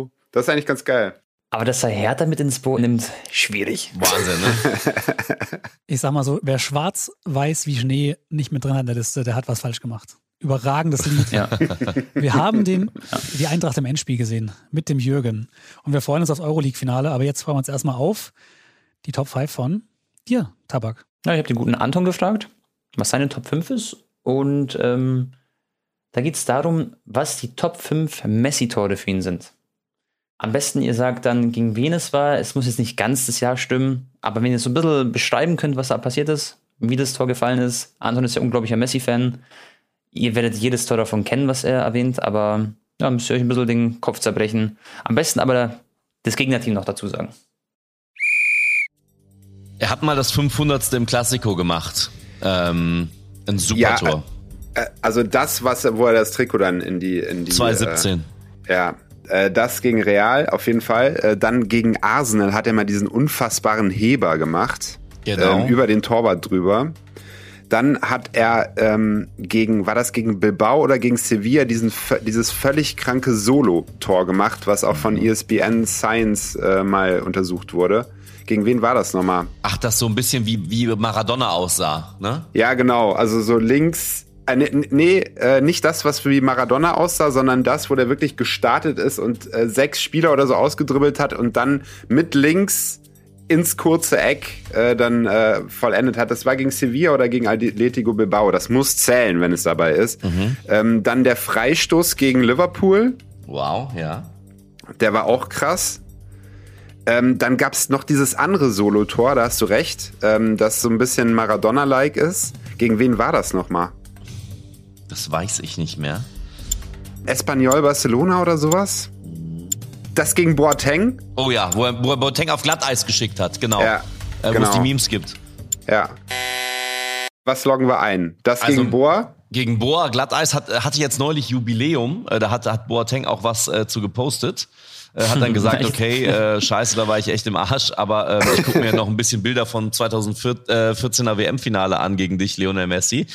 Wow. Das ist eigentlich ganz geil. Aber dass er Hertha mit ins Boot nimmt, schwierig. Wahnsinn, ne? Ich sag mal so, wer schwarz-weiß wie Schnee nicht mit drin hat in der Liste, der hat was falsch gemacht. Überragendes Lied. Ja. Wir haben den, die Eintracht im Endspiel gesehen mit dem Jürgen. Und wir freuen uns aufs Euroleague-Finale. Aber jetzt freuen wir uns erstmal auf die Top 5 von dir, Tabak. Ja, ich habe den guten Anton gefragt, was seine Top 5 ist. Und ähm, da geht es darum, was die Top 5 Messi-Tore für ihn sind. Am besten ihr sagt dann, gegen wen es war. Es muss jetzt nicht ganz das Jahr stimmen, aber wenn ihr so ein bisschen beschreiben könnt, was da passiert ist, wie das Tor gefallen ist. Anton ist ja unglaublicher Messi-Fan. Ihr werdet jedes Tor davon kennen, was er erwähnt, aber ja, müsst ihr euch ein bisschen den Kopf zerbrechen. Am besten aber das Gegnerteam noch dazu sagen. Er hat mal das 500. im Klassiko gemacht. Ähm, ein super Ja, Tor. Äh, Also das, was, wo er das Trikot dann in die... In die 2017. Äh, ja, äh, das gegen Real auf jeden Fall. Äh, dann gegen Arsenal hat er mal diesen unfassbaren Heber gemacht. Genau. Ähm, über den Torwart drüber. Dann hat er ähm, gegen, war das gegen Bilbao oder gegen Sevilla, diesen, dieses völlig kranke Solo-Tor gemacht, was auch von E ESPN Science äh, mal untersucht wurde. Gegen wen war das nochmal? Ach, das so ein bisschen wie, wie Maradona aussah, ne? Ja, genau. Also so links Äh, nee, nee äh, nicht das, was wie Maradona aussah, sondern das, wo der wirklich gestartet ist und äh, sechs Spieler oder so ausgedribbelt hat und dann mit links ins kurze Eck äh, dann äh, vollendet hat. Das war gegen Sevilla oder gegen Atletico Bilbao. Das muss zählen, wenn es dabei ist. Mhm. Ähm, dann der Freistoß gegen Liverpool. Wow, ja. Der war auch krass. Ähm, dann gab es noch dieses andere Solotor, da hast du recht, ähm, das so ein bisschen Maradona-like ist. Gegen wen war das nochmal? Das weiß ich nicht mehr. Espanyol Barcelona oder sowas? Das gegen Boateng? Oh ja, wo er, wo er Boateng auf Glatteis geschickt hat, genau. Ja, äh, Wo genau. es die Memes gibt. Ja. Was loggen wir ein? Das Also- gegen Boa? Gegen Boa, Glatteis hat, hatte jetzt neulich Jubiläum. Äh, Da hat, hat Boateng auch was äh, zu gepostet. Äh, hat dann gesagt, okay, äh, scheiße, da war ich echt im Arsch, aber äh, ich gucke mir noch ein bisschen Bilder von 2014er WM-Finale an gegen dich, Lionel Messi.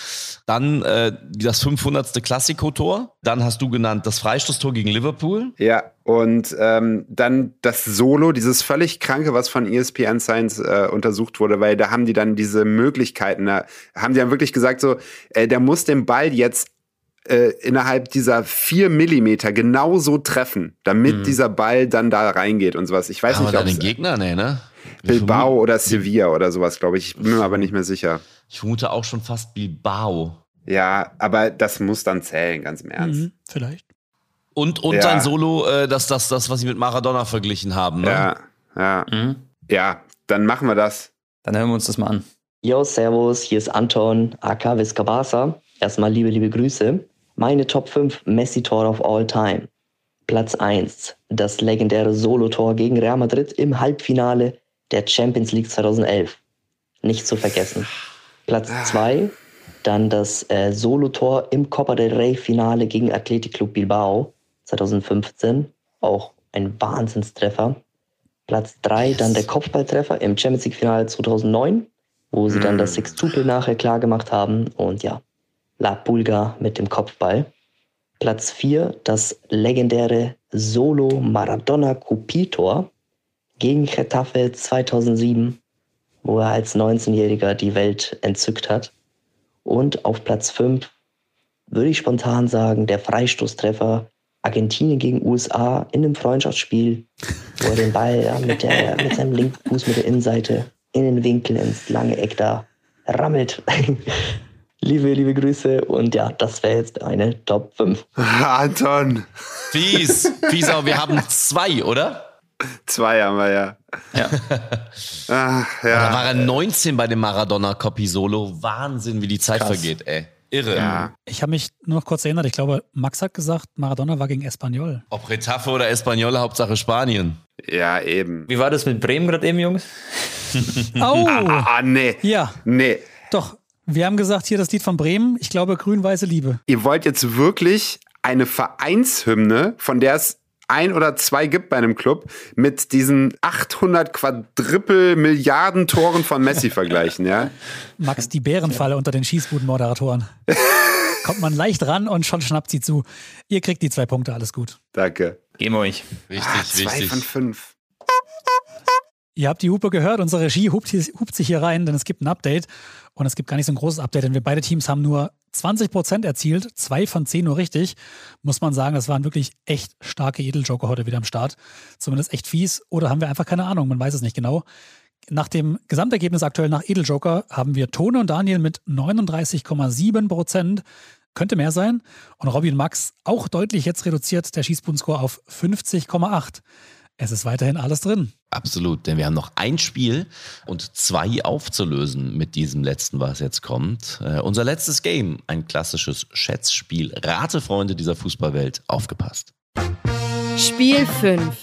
Dann äh, das 500. Klassiko-Tor. Dann hast du genannt das Freistoßtor gegen Liverpool. Ja, und ähm, dann das Solo, dieses völlig kranke, was von ESPN Science äh, untersucht wurde, weil da haben die dann diese Möglichkeiten, da haben die dann wirklich gesagt, so, äh, der muss den Ball jetzt äh, innerhalb dieser vier Millimeter genauso treffen, damit dieser Ball dann da reingeht und sowas. Ich weiß Haben nicht, da ob den Gegner? Nee, ne? Bilbao oder Sevilla oder sowas, glaube ich. Ich bin mir aber nicht mehr sicher. Ich vermute auch schon fast Bilbao. Ja, aber das muss dann zählen, ganz im Ernst. Mhm, vielleicht. Und, und Ja. sein Solo, äh, das, das, das, was sie mit Maradona verglichen haben. Ne? Ja, ja. Ja, dann machen wir das. Dann hören wir uns das mal an. Yo, Servus, hier ist Anton, AK Viscabasa. Erstmal liebe, liebe Grüße. Meine Top 5 Messi-Tore of all time. Platz 1, das legendäre Solo-Tor gegen Real Madrid im Halbfinale der Champions League 2011. Nicht zu vergessen. Platz 2, dann das äh, Solo-Tor im Copa del Rey-Finale gegen Athletic Club Bilbao 2015. Auch ein Wahnsinnstreffer. Platz 3, dann der Kopfballtreffer im Champions League-Finale 2009 wo sie dann das Sextupel nachher klar gemacht haben. Und ja, La Pulga mit dem Kopfball. Platz 4, das legendäre Solo Maradona Cupitor gegen Getafe 2007, wo er als 19-Jähriger die Welt entzückt hat. Und auf Platz 5 würde ich spontan sagen, der Freistoßtreffer Argentinien gegen USA in einem Freundschaftsspiel, wo er den Ball mit, der, mit seinem linken Fuß mit der Innenseite in den Winkel ins lange Eck da rammelt. Liebe, liebe Grüße und ja, das wäre jetzt eine Top 5. Anton. Fies. Fies, aber wir haben zwei, oder? Zwei haben wir ja. Ja. Ach, Da ja. war er 19 bei dem Maradona-Copy-Solo. Wahnsinn, wie die Zeit Krass. vergeht, ey. Irre. ja. Ich habe mich nur noch kurz erinnert. Ich glaube, Max hat gesagt, Maradona war gegen Espanyol. Ob Retafe oder Espanyol, Hauptsache Spanien. Ja, eben. Wie war das mit Bremen gerade eben, Jungs? Oh! Ah, nee. Ja, Nee. doch. Wir haben gesagt, hier das Lied von Bremen. Ich glaube, grün-weiße Liebe. Ihr wollt jetzt wirklich eine Vereinshymne, von der es ein oder zwei gibt bei einem Club, mit diesen 800 Quadrippel Milliarden Toren von Messi vergleichen, ja? Max, die Bärenfalle unter den Schießbudenmoderatoren. Kommt man leicht ran und schon schnappt sie zu. Ihr kriegt die zwei Punkte, alles gut. Danke. Geben euch. Richtig, Ah, zwei richtig. von fünf. Ihr habt die Hupe gehört, unsere Regie hupt, hupt sich hier rein, denn es gibt ein Update. Und es gibt gar nicht so ein großes Update, denn wir beide Teams haben nur 20% erzielt, zwei von zehn nur richtig. Muss man sagen, das waren wirklich echt starke Edeljoker heute wieder am Start. Zumindest echt fies. Oder haben wir einfach keine Ahnung, man weiß es nicht genau. Nach dem Gesamtergebnis aktuell nach Edeljoker haben wir Tone und Daniel mit 39,7 Prozent. Könnte mehr sein. Und Robby und Max auch deutlich jetzt reduziert, der Schießbudenscore auf 50,8. Es ist weiterhin alles drin. Absolut, denn wir haben noch ein Spiel und zwei aufzulösen mit diesem letzten, was jetzt kommt. Äh, unser letztes Game, ein klassisches Schätzspiel. Rate, Freunde dieser Fußballwelt, aufgepasst. Spiel 5.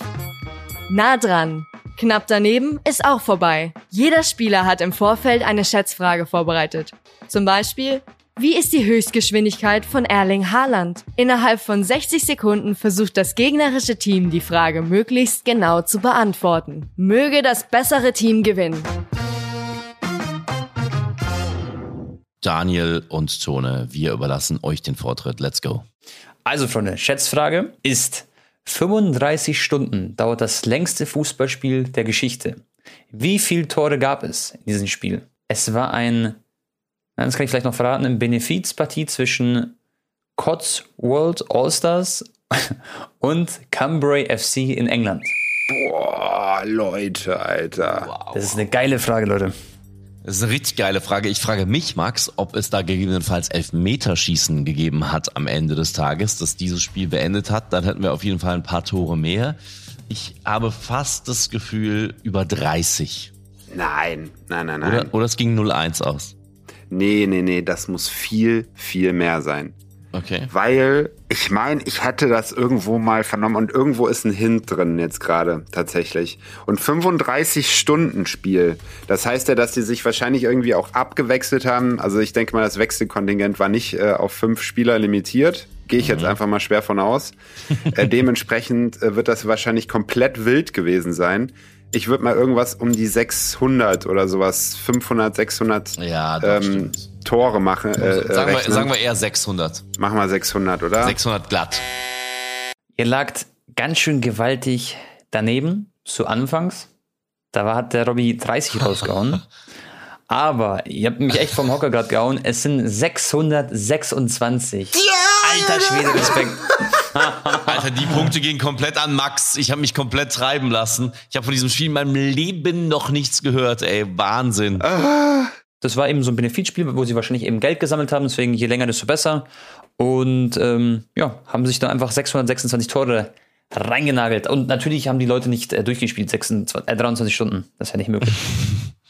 Nah dran. Knapp daneben ist auch vorbei. Jeder Spieler hat im Vorfeld eine Schätzfrage vorbereitet. Zum Beispiel, wie ist die Höchstgeschwindigkeit von Erling Haaland? Innerhalb von 60 Sekunden versucht das gegnerische Team die Frage möglichst genau zu beantworten. Möge das bessere Team gewinnen. Daniel und Tone, wir überlassen euch den Vortritt. Let's go. Also, Freunde, Schätzfrage ist 35 Stunden dauert das längste Fußballspiel der Geschichte. Wie viele Tore gab es in diesem Spiel? Es war ein Das kann ich vielleicht noch verraten. Eine Benefizpartie zwischen Cotswold All-Stars und Cambrai FC in England. Boah, Leute, Alter. Das ist eine geile Frage, Leute. Das ist eine richtig geile Frage. Ich frage mich, Max, ob es da gegebenenfalls Elfmeterschießen gegeben hat am Ende des Tages, dass dieses Spiel beendet hat. Dann hätten wir auf jeden Fall ein paar Tore mehr. Ich habe fast das Gefühl über 30. Nein, nein, nein, nein. Oder, oder es ging 0-1 aus. Nee, nee, nee, das muss viel, viel mehr sein. Okay. Weil ich meine, ich hatte das irgendwo mal vernommen und irgendwo ist ein Hint drin jetzt gerade tatsächlich. Und 35 Stunden Spiel. Das heißt ja, dass die sich wahrscheinlich irgendwie auch abgewechselt haben. Also ich denke mal, das Wechselkontingent war nicht äh, auf fünf Spieler limitiert. Gehe ich jetzt einfach mal schwer von aus. äh, dementsprechend äh, wird das wahrscheinlich komplett wild gewesen sein. Ich würde mal irgendwas um die 600 oder sowas, 500, 600 Ja, ähm. Tore machen. Äh, sagen, wir, rechnen. sagen wir eher 600. Machen wir 600, oder? 600 glatt. Ihr lagt ganz schön gewaltig daneben zu Anfangs. Da war- hat der Robby 30 rausgehauen. Aber ihr habt mich echt vom Hocker gerade gehauen. Es sind 626. Alter Schwede, Respekt. Alter, die Punkte gehen komplett an Max. Ich habe mich komplett treiben lassen. Ich habe von diesem Spiel in meinem Leben noch nichts gehört, ey. Wahnsinn. Das war eben so ein Benefitspiel, wo sie wahrscheinlich eben Geld gesammelt haben. Deswegen je länger, desto besser. Und ähm, ja, haben sich da einfach 626 Tore reingenagelt. Und natürlich haben die Leute nicht äh, durchgespielt, 26, äh, 23 Stunden. Das ist ja nicht möglich.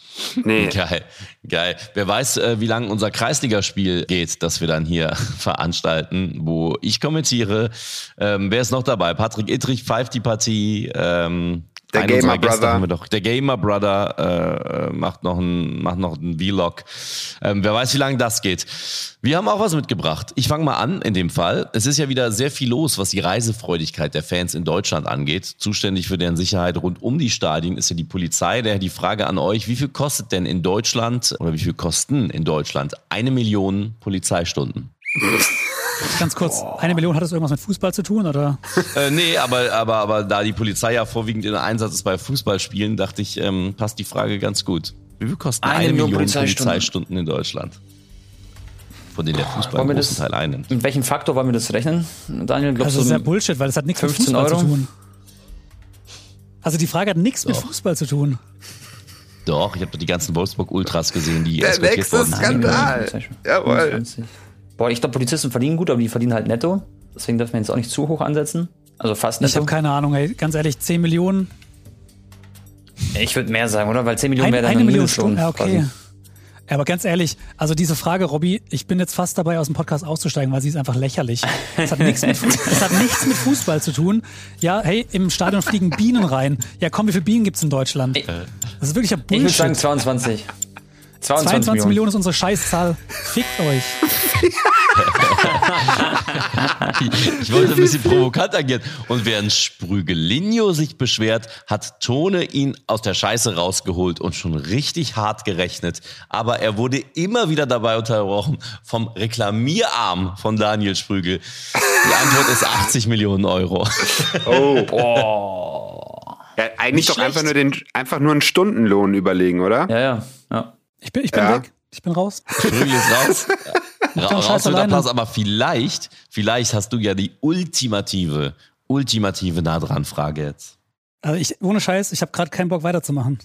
Nee. Geil, geil. Wer weiß, äh, wie lange unser Kreisligaspiel geht, das wir dann hier veranstalten, wo ich kommentiere. Ähm, wer ist noch dabei? Patrick Ittrich pfeift die Partie. Ähm, Der einen Gamer Brother. Haben wir doch. Der Gamer Brother äh, macht noch ein macht noch einen Vlog. Ähm, wer weiß, wie lange das geht. Wir haben auch was mitgebracht. Ich fange mal an in dem Fall. Es ist ja wieder sehr viel los, was die Reisefreudigkeit der Fans in Deutschland angeht. Zuständig für deren Sicherheit rund um die Stadien ist ja die Polizei. Daher die Frage an euch, wie viel kostet denn in Deutschland oder wie viel kosten in Deutschland eine Million Polizeistunden? Ganz kurz, eine Million hat das irgendwas mit Fußball zu tun, oder? Äh, nee, aber, aber, aber da die Polizei ja vorwiegend in Einsatz ist bei Fußballspielen, dachte ich, ähm, passt die Frage ganz gut. Wie viel kosten Eine eine, Million Million, Polizeistunden. Polizeisstunden in Deutschland? Von denen der Fußball einen großen das- Teil einnimmt. Mit welchem Faktor wollen wir das rechnen? Daniel, glaubst Also das ist ja? Bullshit, weil das hat nichts mit 15 Fußball Euro? zu tun. Also die Frage hat nichts mit Doch. Fußball zu tun. Doch, ich habe die ganzen Wolfsburg-Ultras gesehen, die Der nächste. Skandal. Jawohl. 25. Boah, ich glaube, Polizisten verdienen gut, aber die verdienen halt netto. Deswegen dürfen wir jetzt auch nicht zu hoch ansetzen. Also fast Ich netto. habe keine Ahnung, ey. Ganz ehrlich, 10 Millionen, Ich würde mehr sagen, oder? Weil 10 Millionen wäre dann eine ein Million Stunden. Ja, okay. quasi. Ja, aber ganz ehrlich, also diese Frage, Robby, ich bin jetzt fast dabei, aus dem Podcast auszusteigen, weil sie ist einfach lächerlich. Es hat nichts mit, es hat nichts mit Fußball zu tun. Ja, hey, im Stadion fliegen Bienen rein. Ja, komm, wie viele Bienen gibt's in Deutschland? Das ist wirklich ein Ich würde sagen Bullshit. 22. 22, 22 Millionen. Millionen ist unsere Scheißzahl. Fickt euch. Ich wollte ein bisschen provokant agieren. Und während Sprügelinho sich beschwert, hat Tone ihn aus der Scheiße rausgeholt und schon richtig hart gerechnet. Aber er wurde immer wieder dabei unterbrochen vom Reklamierarm von Daniel Sprügel. Die Antwort ist 80 Millionen Euro. Ja, eigentlich Nicht doch schlecht. einfach nur, den, einfach nur einen Stundenlohn überlegen, oder? Ja, ja. Ich bin, ich bin Ja. weg. Ich bin raus. Sprügel ist raus. Ra raus Scheiß mit. Applaus, aber vielleicht, vielleicht hast du ja die ultimative, ultimative nah dran Frage jetzt. Also ich, ohne Scheiß, ich habe gerade keinen Bock weiterzumachen.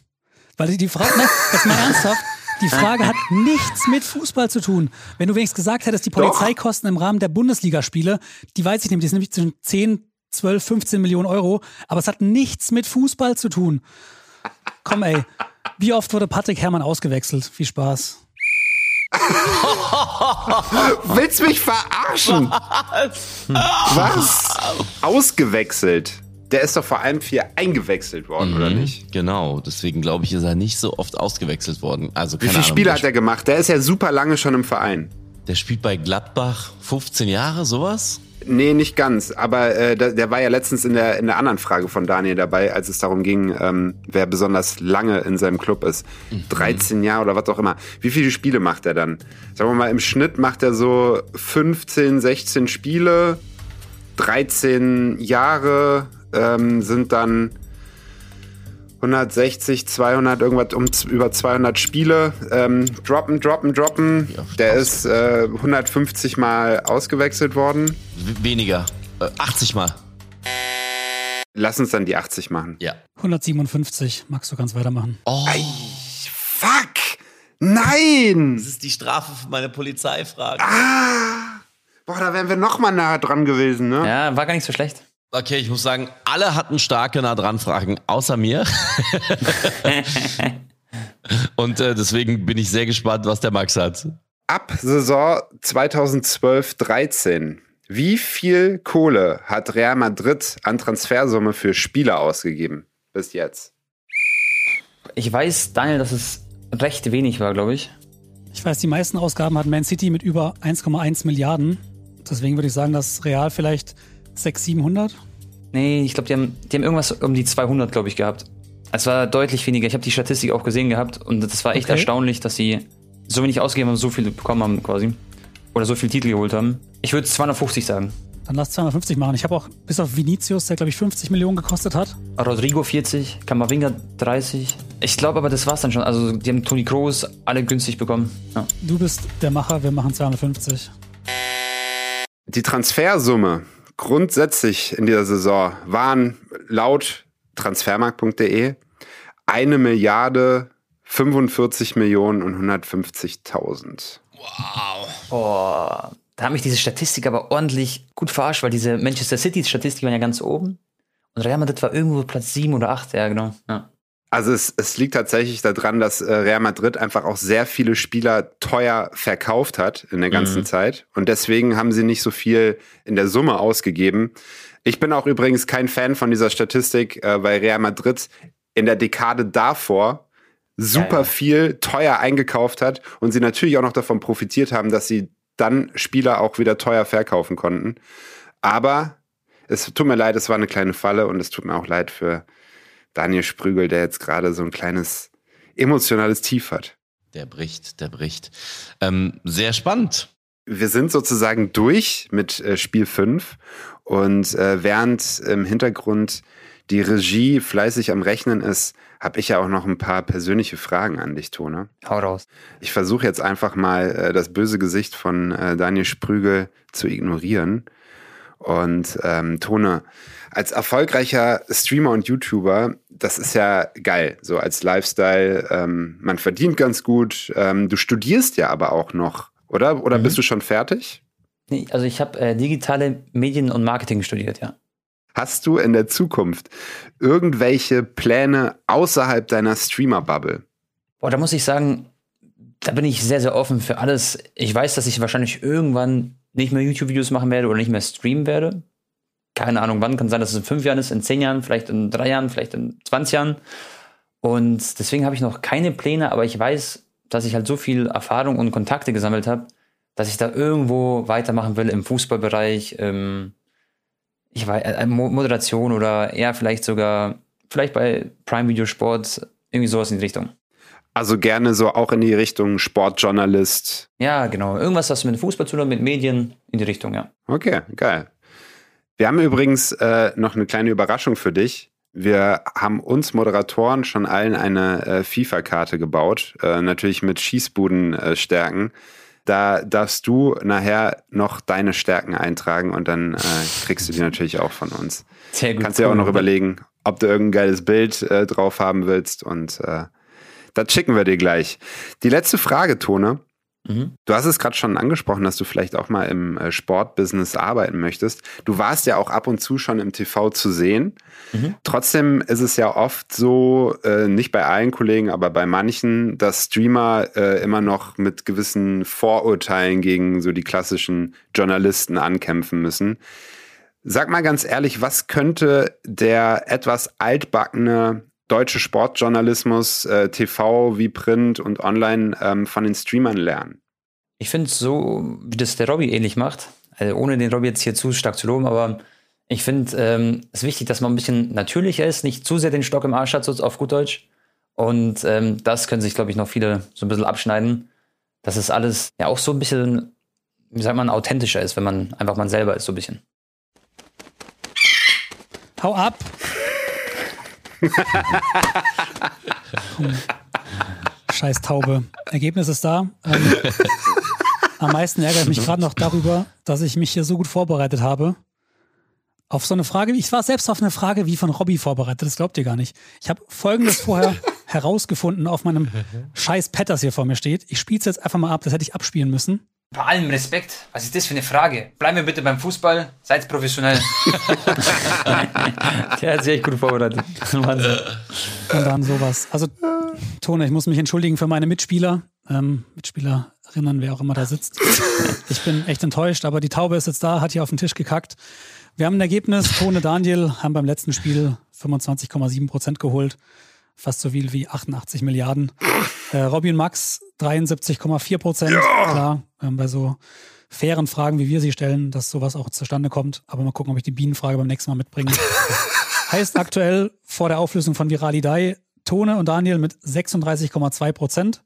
Weil die, die Frage, ne, jetzt mal ernsthaft, die Frage hat nichts mit Fußball zu tun. Wenn du wenigstens gesagt hättest, die Polizeikosten im Rahmen der Bundesligaspiele, die weiß ich nämlich, die sind nämlich zwischen 10, 12, 15 Millionen Euro, aber es hat nichts mit Fußball zu tun. Komm ey, wie oft wurde Patrick Herrmann ausgewechselt? Viel Spaß. Willst mich verarschen? Was? Ausgewechselt. Der ist doch vor allem viel eingewechselt worden, oder nicht? Genau, deswegen glaube ich, ist er nicht so oft ausgewechselt worden. Also Wie viele Ahnung, Spiele hat er gemacht? Der ist ja super lange schon im Verein. Der spielt bei Gladbach 15 Jahre, sowas? Nee, nicht ganz. Aber äh, der, der war ja letztens in der, in der anderen Frage von Daniel dabei, als es darum ging, ähm, wer besonders lange in seinem Club ist. 13 Jahre oder was auch immer. Wie viele Spiele macht er dann? Sagen wir mal, im Schnitt macht er so 15, 16 Spiele. 13 Jahre ähm, sind dann 160, 200, irgendwas um über 200 Spiele. Ähm, droppen, droppen, droppen. Der ist äh, 150 Mal ausgewechselt worden. W weniger. Äh, 80 Mal. Lass uns dann die 80 machen. Ja. 157. Magst du ganz weitermachen? Oh. Fuck! Nein! Das ist die Strafe für meine Polizeifrage. Ah! Boah, da wären wir noch mal näher dran gewesen, ne? Ja, war gar nicht so schlecht. Okay, ich muss sagen, alle hatten starke nah dran Fragen, außer mir. Und äh, deswegen bin ich sehr gespannt, was der Max hat. Ab Saison 2012-13, wie viel Kohle hat Real Madrid an Transfersumme für Spieler ausgegeben bis jetzt? Ich weiß, Daniel, dass es recht wenig war, glaube ich. Ich weiß, die meisten Ausgaben hat Man City mit über 1,1 Milliarden. Deswegen würde ich sagen, dass Real vielleicht 600, 700. Nee, ich glaube, die haben, die haben irgendwas um die 200, glaube ich, gehabt. Es war deutlich weniger. Ich habe die Statistik auch gesehen gehabt und das war echt Okay. erstaunlich, dass sie so wenig ausgegeben haben und so viel bekommen haben quasi. Oder so viel Titel geholt haben. Ich würde 250 sagen. Dann lass 250 machen. Ich habe auch bis auf Vinicius, der glaube ich 50 Millionen gekostet hat. Rodrigo 40, Kamavinga 30. Ich glaube aber, das war's dann schon. Also, die haben Toni Kroos alle günstig bekommen. Ja. Du bist der Macher, wir machen 250. Die Transfersumme grundsätzlich in dieser Saison waren laut transfermarkt.de eine Milliarde 45 Millionen und 150.000. Boah, da hat mich diese Statistik aber ordentlich gut verarscht, weil diese Manchester City-Statistik waren ja ganz oben. Und Real Madrid war irgendwo Platz 7 oder 8, ja, genau. Ja. Also es, es liegt tatsächlich daran, dass äh, Real Madrid einfach auch sehr viele Spieler teuer verkauft hat in der ganzen Zeit. Und deswegen haben sie nicht so viel in der Summe ausgegeben. Ich bin auch übrigens kein Fan von dieser Statistik, äh, weil Real Madrid in der Dekade davor super Ja, ja. viel teuer eingekauft hat und sie natürlich auch noch davon profitiert haben, dass sie dann Spieler auch wieder teuer verkaufen konnten. Aber es tut mir leid, es war eine kleine Falle und es tut mir auch leid für Daniel Sprügel, der jetzt gerade so ein kleines emotionales Tief hat. Der bricht, der bricht. Ähm, sehr spannend. Wir sind sozusagen durch mit äh, Spiel 5 und äh, während im Hintergrund die Regie fleißig am Rechnen ist, habe ich ja auch noch ein paar persönliche Fragen an dich, Tone. Hau raus. Ich versuche jetzt einfach mal äh, das böse Gesicht von äh, Daniel Sprügel zu ignorieren. Und ähm, Tone, als erfolgreicher Streamer und YouTuber, das ist ja geil, so als Lifestyle. Ähm, man verdient ganz gut. Ähm, du studierst ja aber auch noch, oder? Oder bist du schon fertig? Nee, also ich habe äh, digitale Medien und Marketing studiert, ja. Hast du in der Zukunft irgendwelche Pläne außerhalb deiner Streamer-Bubble? Boah, da muss ich sagen, da bin ich sehr, sehr offen für alles. Ich weiß, dass ich wahrscheinlich irgendwann nicht mehr YouTube-Videos machen werde oder nicht mehr streamen werde. Keine Ahnung wann, kann sein, dass es in fünf Jahren ist, in zehn Jahren, vielleicht in drei Jahren, vielleicht in 20 Jahren. Und deswegen habe ich noch keine Pläne, aber ich weiß, dass ich halt so viel Erfahrung und Kontakte gesammelt habe, dass ich da irgendwo weitermachen will im Fußballbereich, ähm, ich weiß, äh, Mo- Moderation oder eher vielleicht sogar, vielleicht bei Prime Video Sport, irgendwie sowas in die Richtung. Also gerne so auch in die Richtung Sportjournalist. Ja, genau. Irgendwas, was mit Fußball zu tun hat, mit Medien in die Richtung, ja. Okay, geil. Wir haben übrigens äh, noch eine kleine Überraschung für dich. Wir haben uns Moderatoren schon allen eine äh, FIFA-Karte gebaut, äh, natürlich mit Schießbuden-Stärken. da darfst du nachher noch deine Stärken eintragen und dann äh, kriegst du die natürlich auch von uns. Sehr gut. Kannst dir auch noch überlegen, ob du irgendein geiles Bild äh, drauf haben willst und äh, das schicken wir dir gleich. Die letzte Frage, Tone. Mhm. Du hast es gerade schon angesprochen, dass du vielleicht auch mal im äh, Sportbusiness arbeiten möchtest. Du warst ja auch ab und zu schon im TV zu sehen. Mhm. Trotzdem ist es ja oft so, äh, nicht bei allen Kollegen, aber bei manchen, dass Streamer äh, immer noch mit gewissen Vorurteilen gegen so die klassischen Journalisten ankämpfen müssen. Sag mal ganz ehrlich, was könnte der etwas altbackene deutsche Sportjournalismus, äh, TV wie Print und Online ähm, von den Streamern lernen? Ich finde es so, wie das der Robby ähnlich macht, also ohne den Robby jetzt hier zu stark zu loben, aber ich finde ähm, es wichtig, dass man ein bisschen natürlicher ist, nicht zu sehr den Stock im Arsch hat, so auf gut Deutsch. Und ähm, das können sich, glaube ich, noch viele so ein bisschen abschneiden, dass es alles ja auch so ein bisschen, wie sagt man, authentischer ist, wenn man einfach man selber ist, so ein bisschen. Hau ab! Scheiß Taube. Ergebnis ist da. Ähm, am meisten ärgere ich mich gerade noch darüber, dass ich mich hier so gut vorbereitet habe. Auf so eine Frage, ich war selbst auf eine Frage wie von Robby vorbereitet, das glaubt ihr gar nicht. Ich habe folgendes vorher herausgefunden auf meinem scheiß Pad, das hier vor mir steht. Ich spiele es jetzt einfach mal ab, das hätte ich abspielen müssen. Bei allem Respekt, was ist das für eine Frage? Bleiben wir bitte beim Fußball, seid professionell. Der hat sich echt gut vorbereitet. Wahnsinn. Und dann sowas. Also, Tone, ich muss mich entschuldigen für meine Mitspieler, ähm, Mitspielerinnen, wer auch immer da sitzt. Ich bin echt enttäuscht, aber die Taube ist jetzt da, hat hier auf den Tisch gekackt. Wir haben ein Ergebnis. Tone Daniel haben beim letzten Spiel 25,7 Prozent geholt. Fast so viel wie 88 Milliarden. Äh, Robby und Max 73,4 Prozent. Ja. Klar, ähm, bei so fairen Fragen, wie wir sie stellen, dass sowas auch zustande kommt. Aber mal gucken, ob ich die Bienenfrage beim nächsten Mal mitbringe. heißt aktuell vor der Auflösung von Viralidei Tone und Daniel mit 36,2 Prozent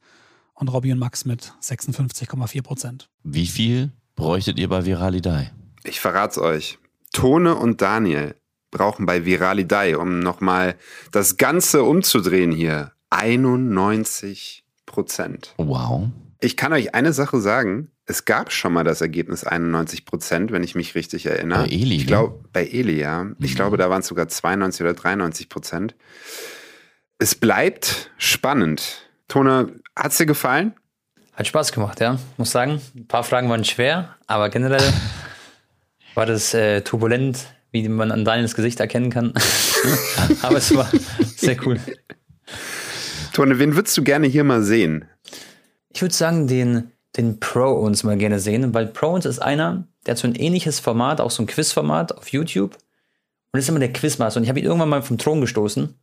und Robby und Max mit 56,4 Prozent. Wie viel bräuchtet ihr bei Viralidei? Ich verrat's euch. Tone und Daniel brauchen bei Viralidei, um nochmal das Ganze umzudrehen hier, 91 Prozent. Wow. Ich kann euch eine Sache sagen. Es gab schon mal das Ergebnis 91 Prozent, wenn ich mich richtig erinnere. Bei Eli, Ich ne? glaube, bei Eli, ja. Ich glaube, da waren es sogar 92 oder 93 Prozent. Es bleibt spannend. Tone, hat's dir gefallen? Hat Spaß gemacht, ja. Muss sagen, ein paar Fragen waren schwer, aber generell war das äh, turbulent, wie man an Daniels Gesicht erkennen kann. aber es war sehr cool. Tone, wen würdest du gerne hier mal sehen? Ich würde sagen, den, den Pro uns mal gerne sehen, weil Pro uns ist einer, der hat so ein ähnliches Format, auch so ein Quizformat auf YouTube. Und ist immer der Quizmaster. Und ich habe ihn irgendwann mal vom Thron gestoßen.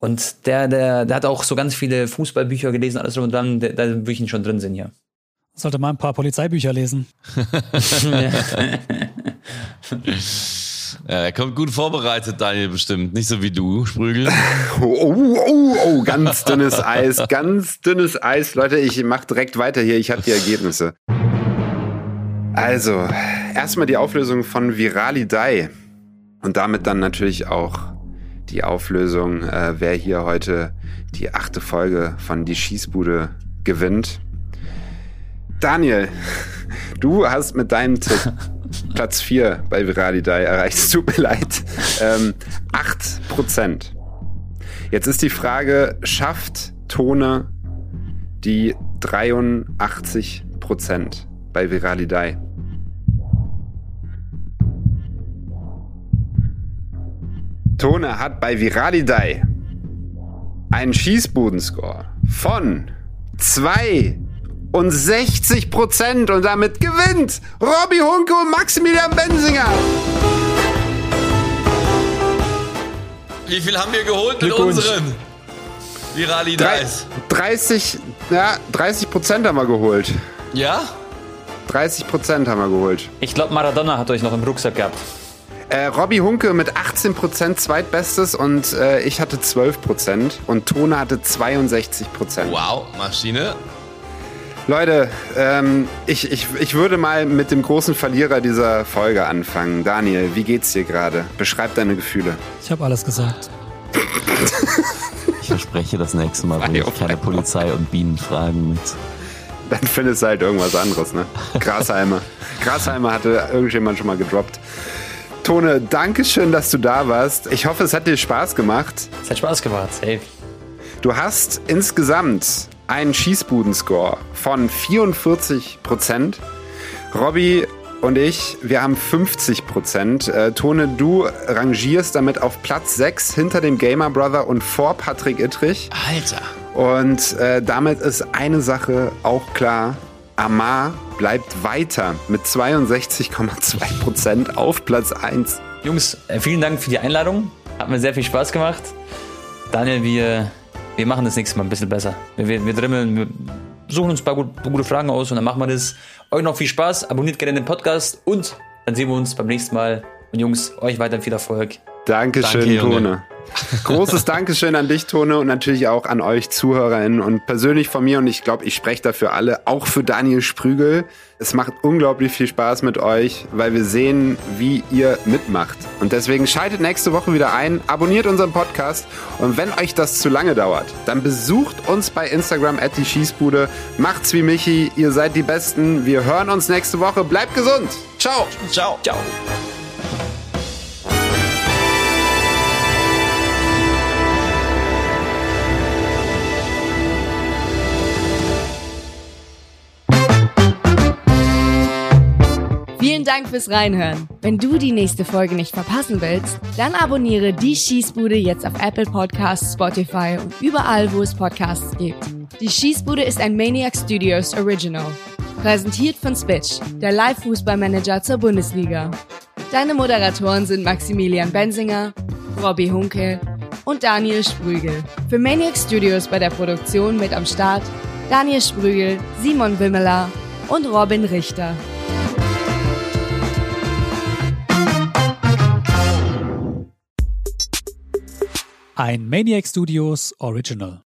Und der, der, der hat auch so ganz viele Fußballbücher gelesen, alles drum und dran. Da da würde ich ihn schon drin sehen hier. Sollte mal ein paar Polizeibücher lesen. Ja, er kommt gut vorbereitet, Daniel, bestimmt. Nicht so wie du, Sprügel. Oh, oh, oh, oh, ganz dünnes Eis, ganz dünnes Eis. Leute, ich mache direkt weiter hier. Ich habe die Ergebnisse. Also, erstmal die Auflösung von Viralidei. Und damit dann natürlich auch die Auflösung, äh, wer hier heute die achte Folge von Die Schießbude gewinnt. Daniel, du hast mit deinem Tipp Platz 4 bei Viralidei erreicht. Es tut mir leid. Ähm, 8%. Jetzt ist die Frage, schafft Tone die 83% bei Viralidei? Tone hat bei Viralidei einen Schießbudenscore von 62 Prozent und damit gewinnt Robby Hunke und Maximilian Bensinger. Wie viel haben wir geholt mit unseren Viralidais? 30, ja, 30 Prozent haben wir geholt. Ja? 30 Prozent haben wir geholt. Ich glaube, Maradona hat euch noch im Rucksack gehabt. Äh, Robby Hunke mit 18 Prozent zweitbestes und äh, ich hatte 12 Prozent und Tone hatte 62 Prozent. Wow, Maschine. Leute, ähm, ich, ich, ich würde mal mit dem großen Verlierer dieser Folge anfangen. Daniel, wie geht's dir gerade? Beschreib deine Gefühle. Ich habe alles gesagt. Ich verspreche, das nächste Mal bringe ich keine Polizei und Bienenfragen mit. Dann findest du halt irgendwas anderes, ne? Grasheimer. Grasheimer hatte irgendjemand schon mal gedroppt. Tone, danke schön, dass du da warst. Ich hoffe, es hat dir Spaß gemacht. Es hat Spaß gemacht, safe. Du hast insgesamt einen Schießbudenscore von 44 Prozent. Robby und ich, wir haben 50 Prozent. Äh, Tone, du rangierst damit auf Platz 6 hinter dem Gamer Brother und vor Patrick Ittrich. Alter. Und äh, damit ist eine Sache auch klar. Amar bleibt weiter mit 62,2 Prozent auf Platz 1. Jungs, äh, vielen Dank für die Einladung. Hat mir sehr viel Spaß gemacht. Daniel, wir, wir machen das nächste Mal ein bisschen besser. Wir, wir, wir drimmeln, wir suchen uns ein paar gut, gute Fragen aus und dann machen wir das. Euch noch viel Spaß, abonniert gerne den Podcast und dann sehen wir uns beim nächsten Mal. Und Jungs, euch weiterhin viel Erfolg. Dankeschön, Danke. Tone. Großes Dankeschön an dich, Tone, und natürlich auch an euch ZuhörerInnen und persönlich von mir und ich glaube, ich spreche dafür alle, auch für Daniel Sprügel. Es macht unglaublich viel Spaß mit euch, weil wir sehen, wie ihr mitmacht. Und deswegen schaltet nächste Woche wieder ein, abonniert unseren Podcast und wenn euch das zu lange dauert, dann besucht uns bei Instagram at die Schießbude. Macht's wie Michi, ihr seid die Besten. Wir hören uns nächste Woche. Bleibt gesund. Ciao. Ciao. Ciao. Vielen Dank fürs Reinhören. Wenn du die nächste Folge nicht verpassen willst, dann abonniere die Schießbude jetzt auf Apple Podcasts, Spotify und überall, wo es Podcasts gibt. Die Schießbude ist ein Maniac Studios Original. Präsentiert von Spitch, der Live-Fußballmanager zur Bundesliga. Deine Moderatoren sind Maximilian Bensinger, Robbie Hunke und Daniel Sprügel. Für Maniac Studios bei der Produktion mit am Start Daniel Sprügel, Simon Wimmeler und Robin Richter. Ein Maniac Studios Original.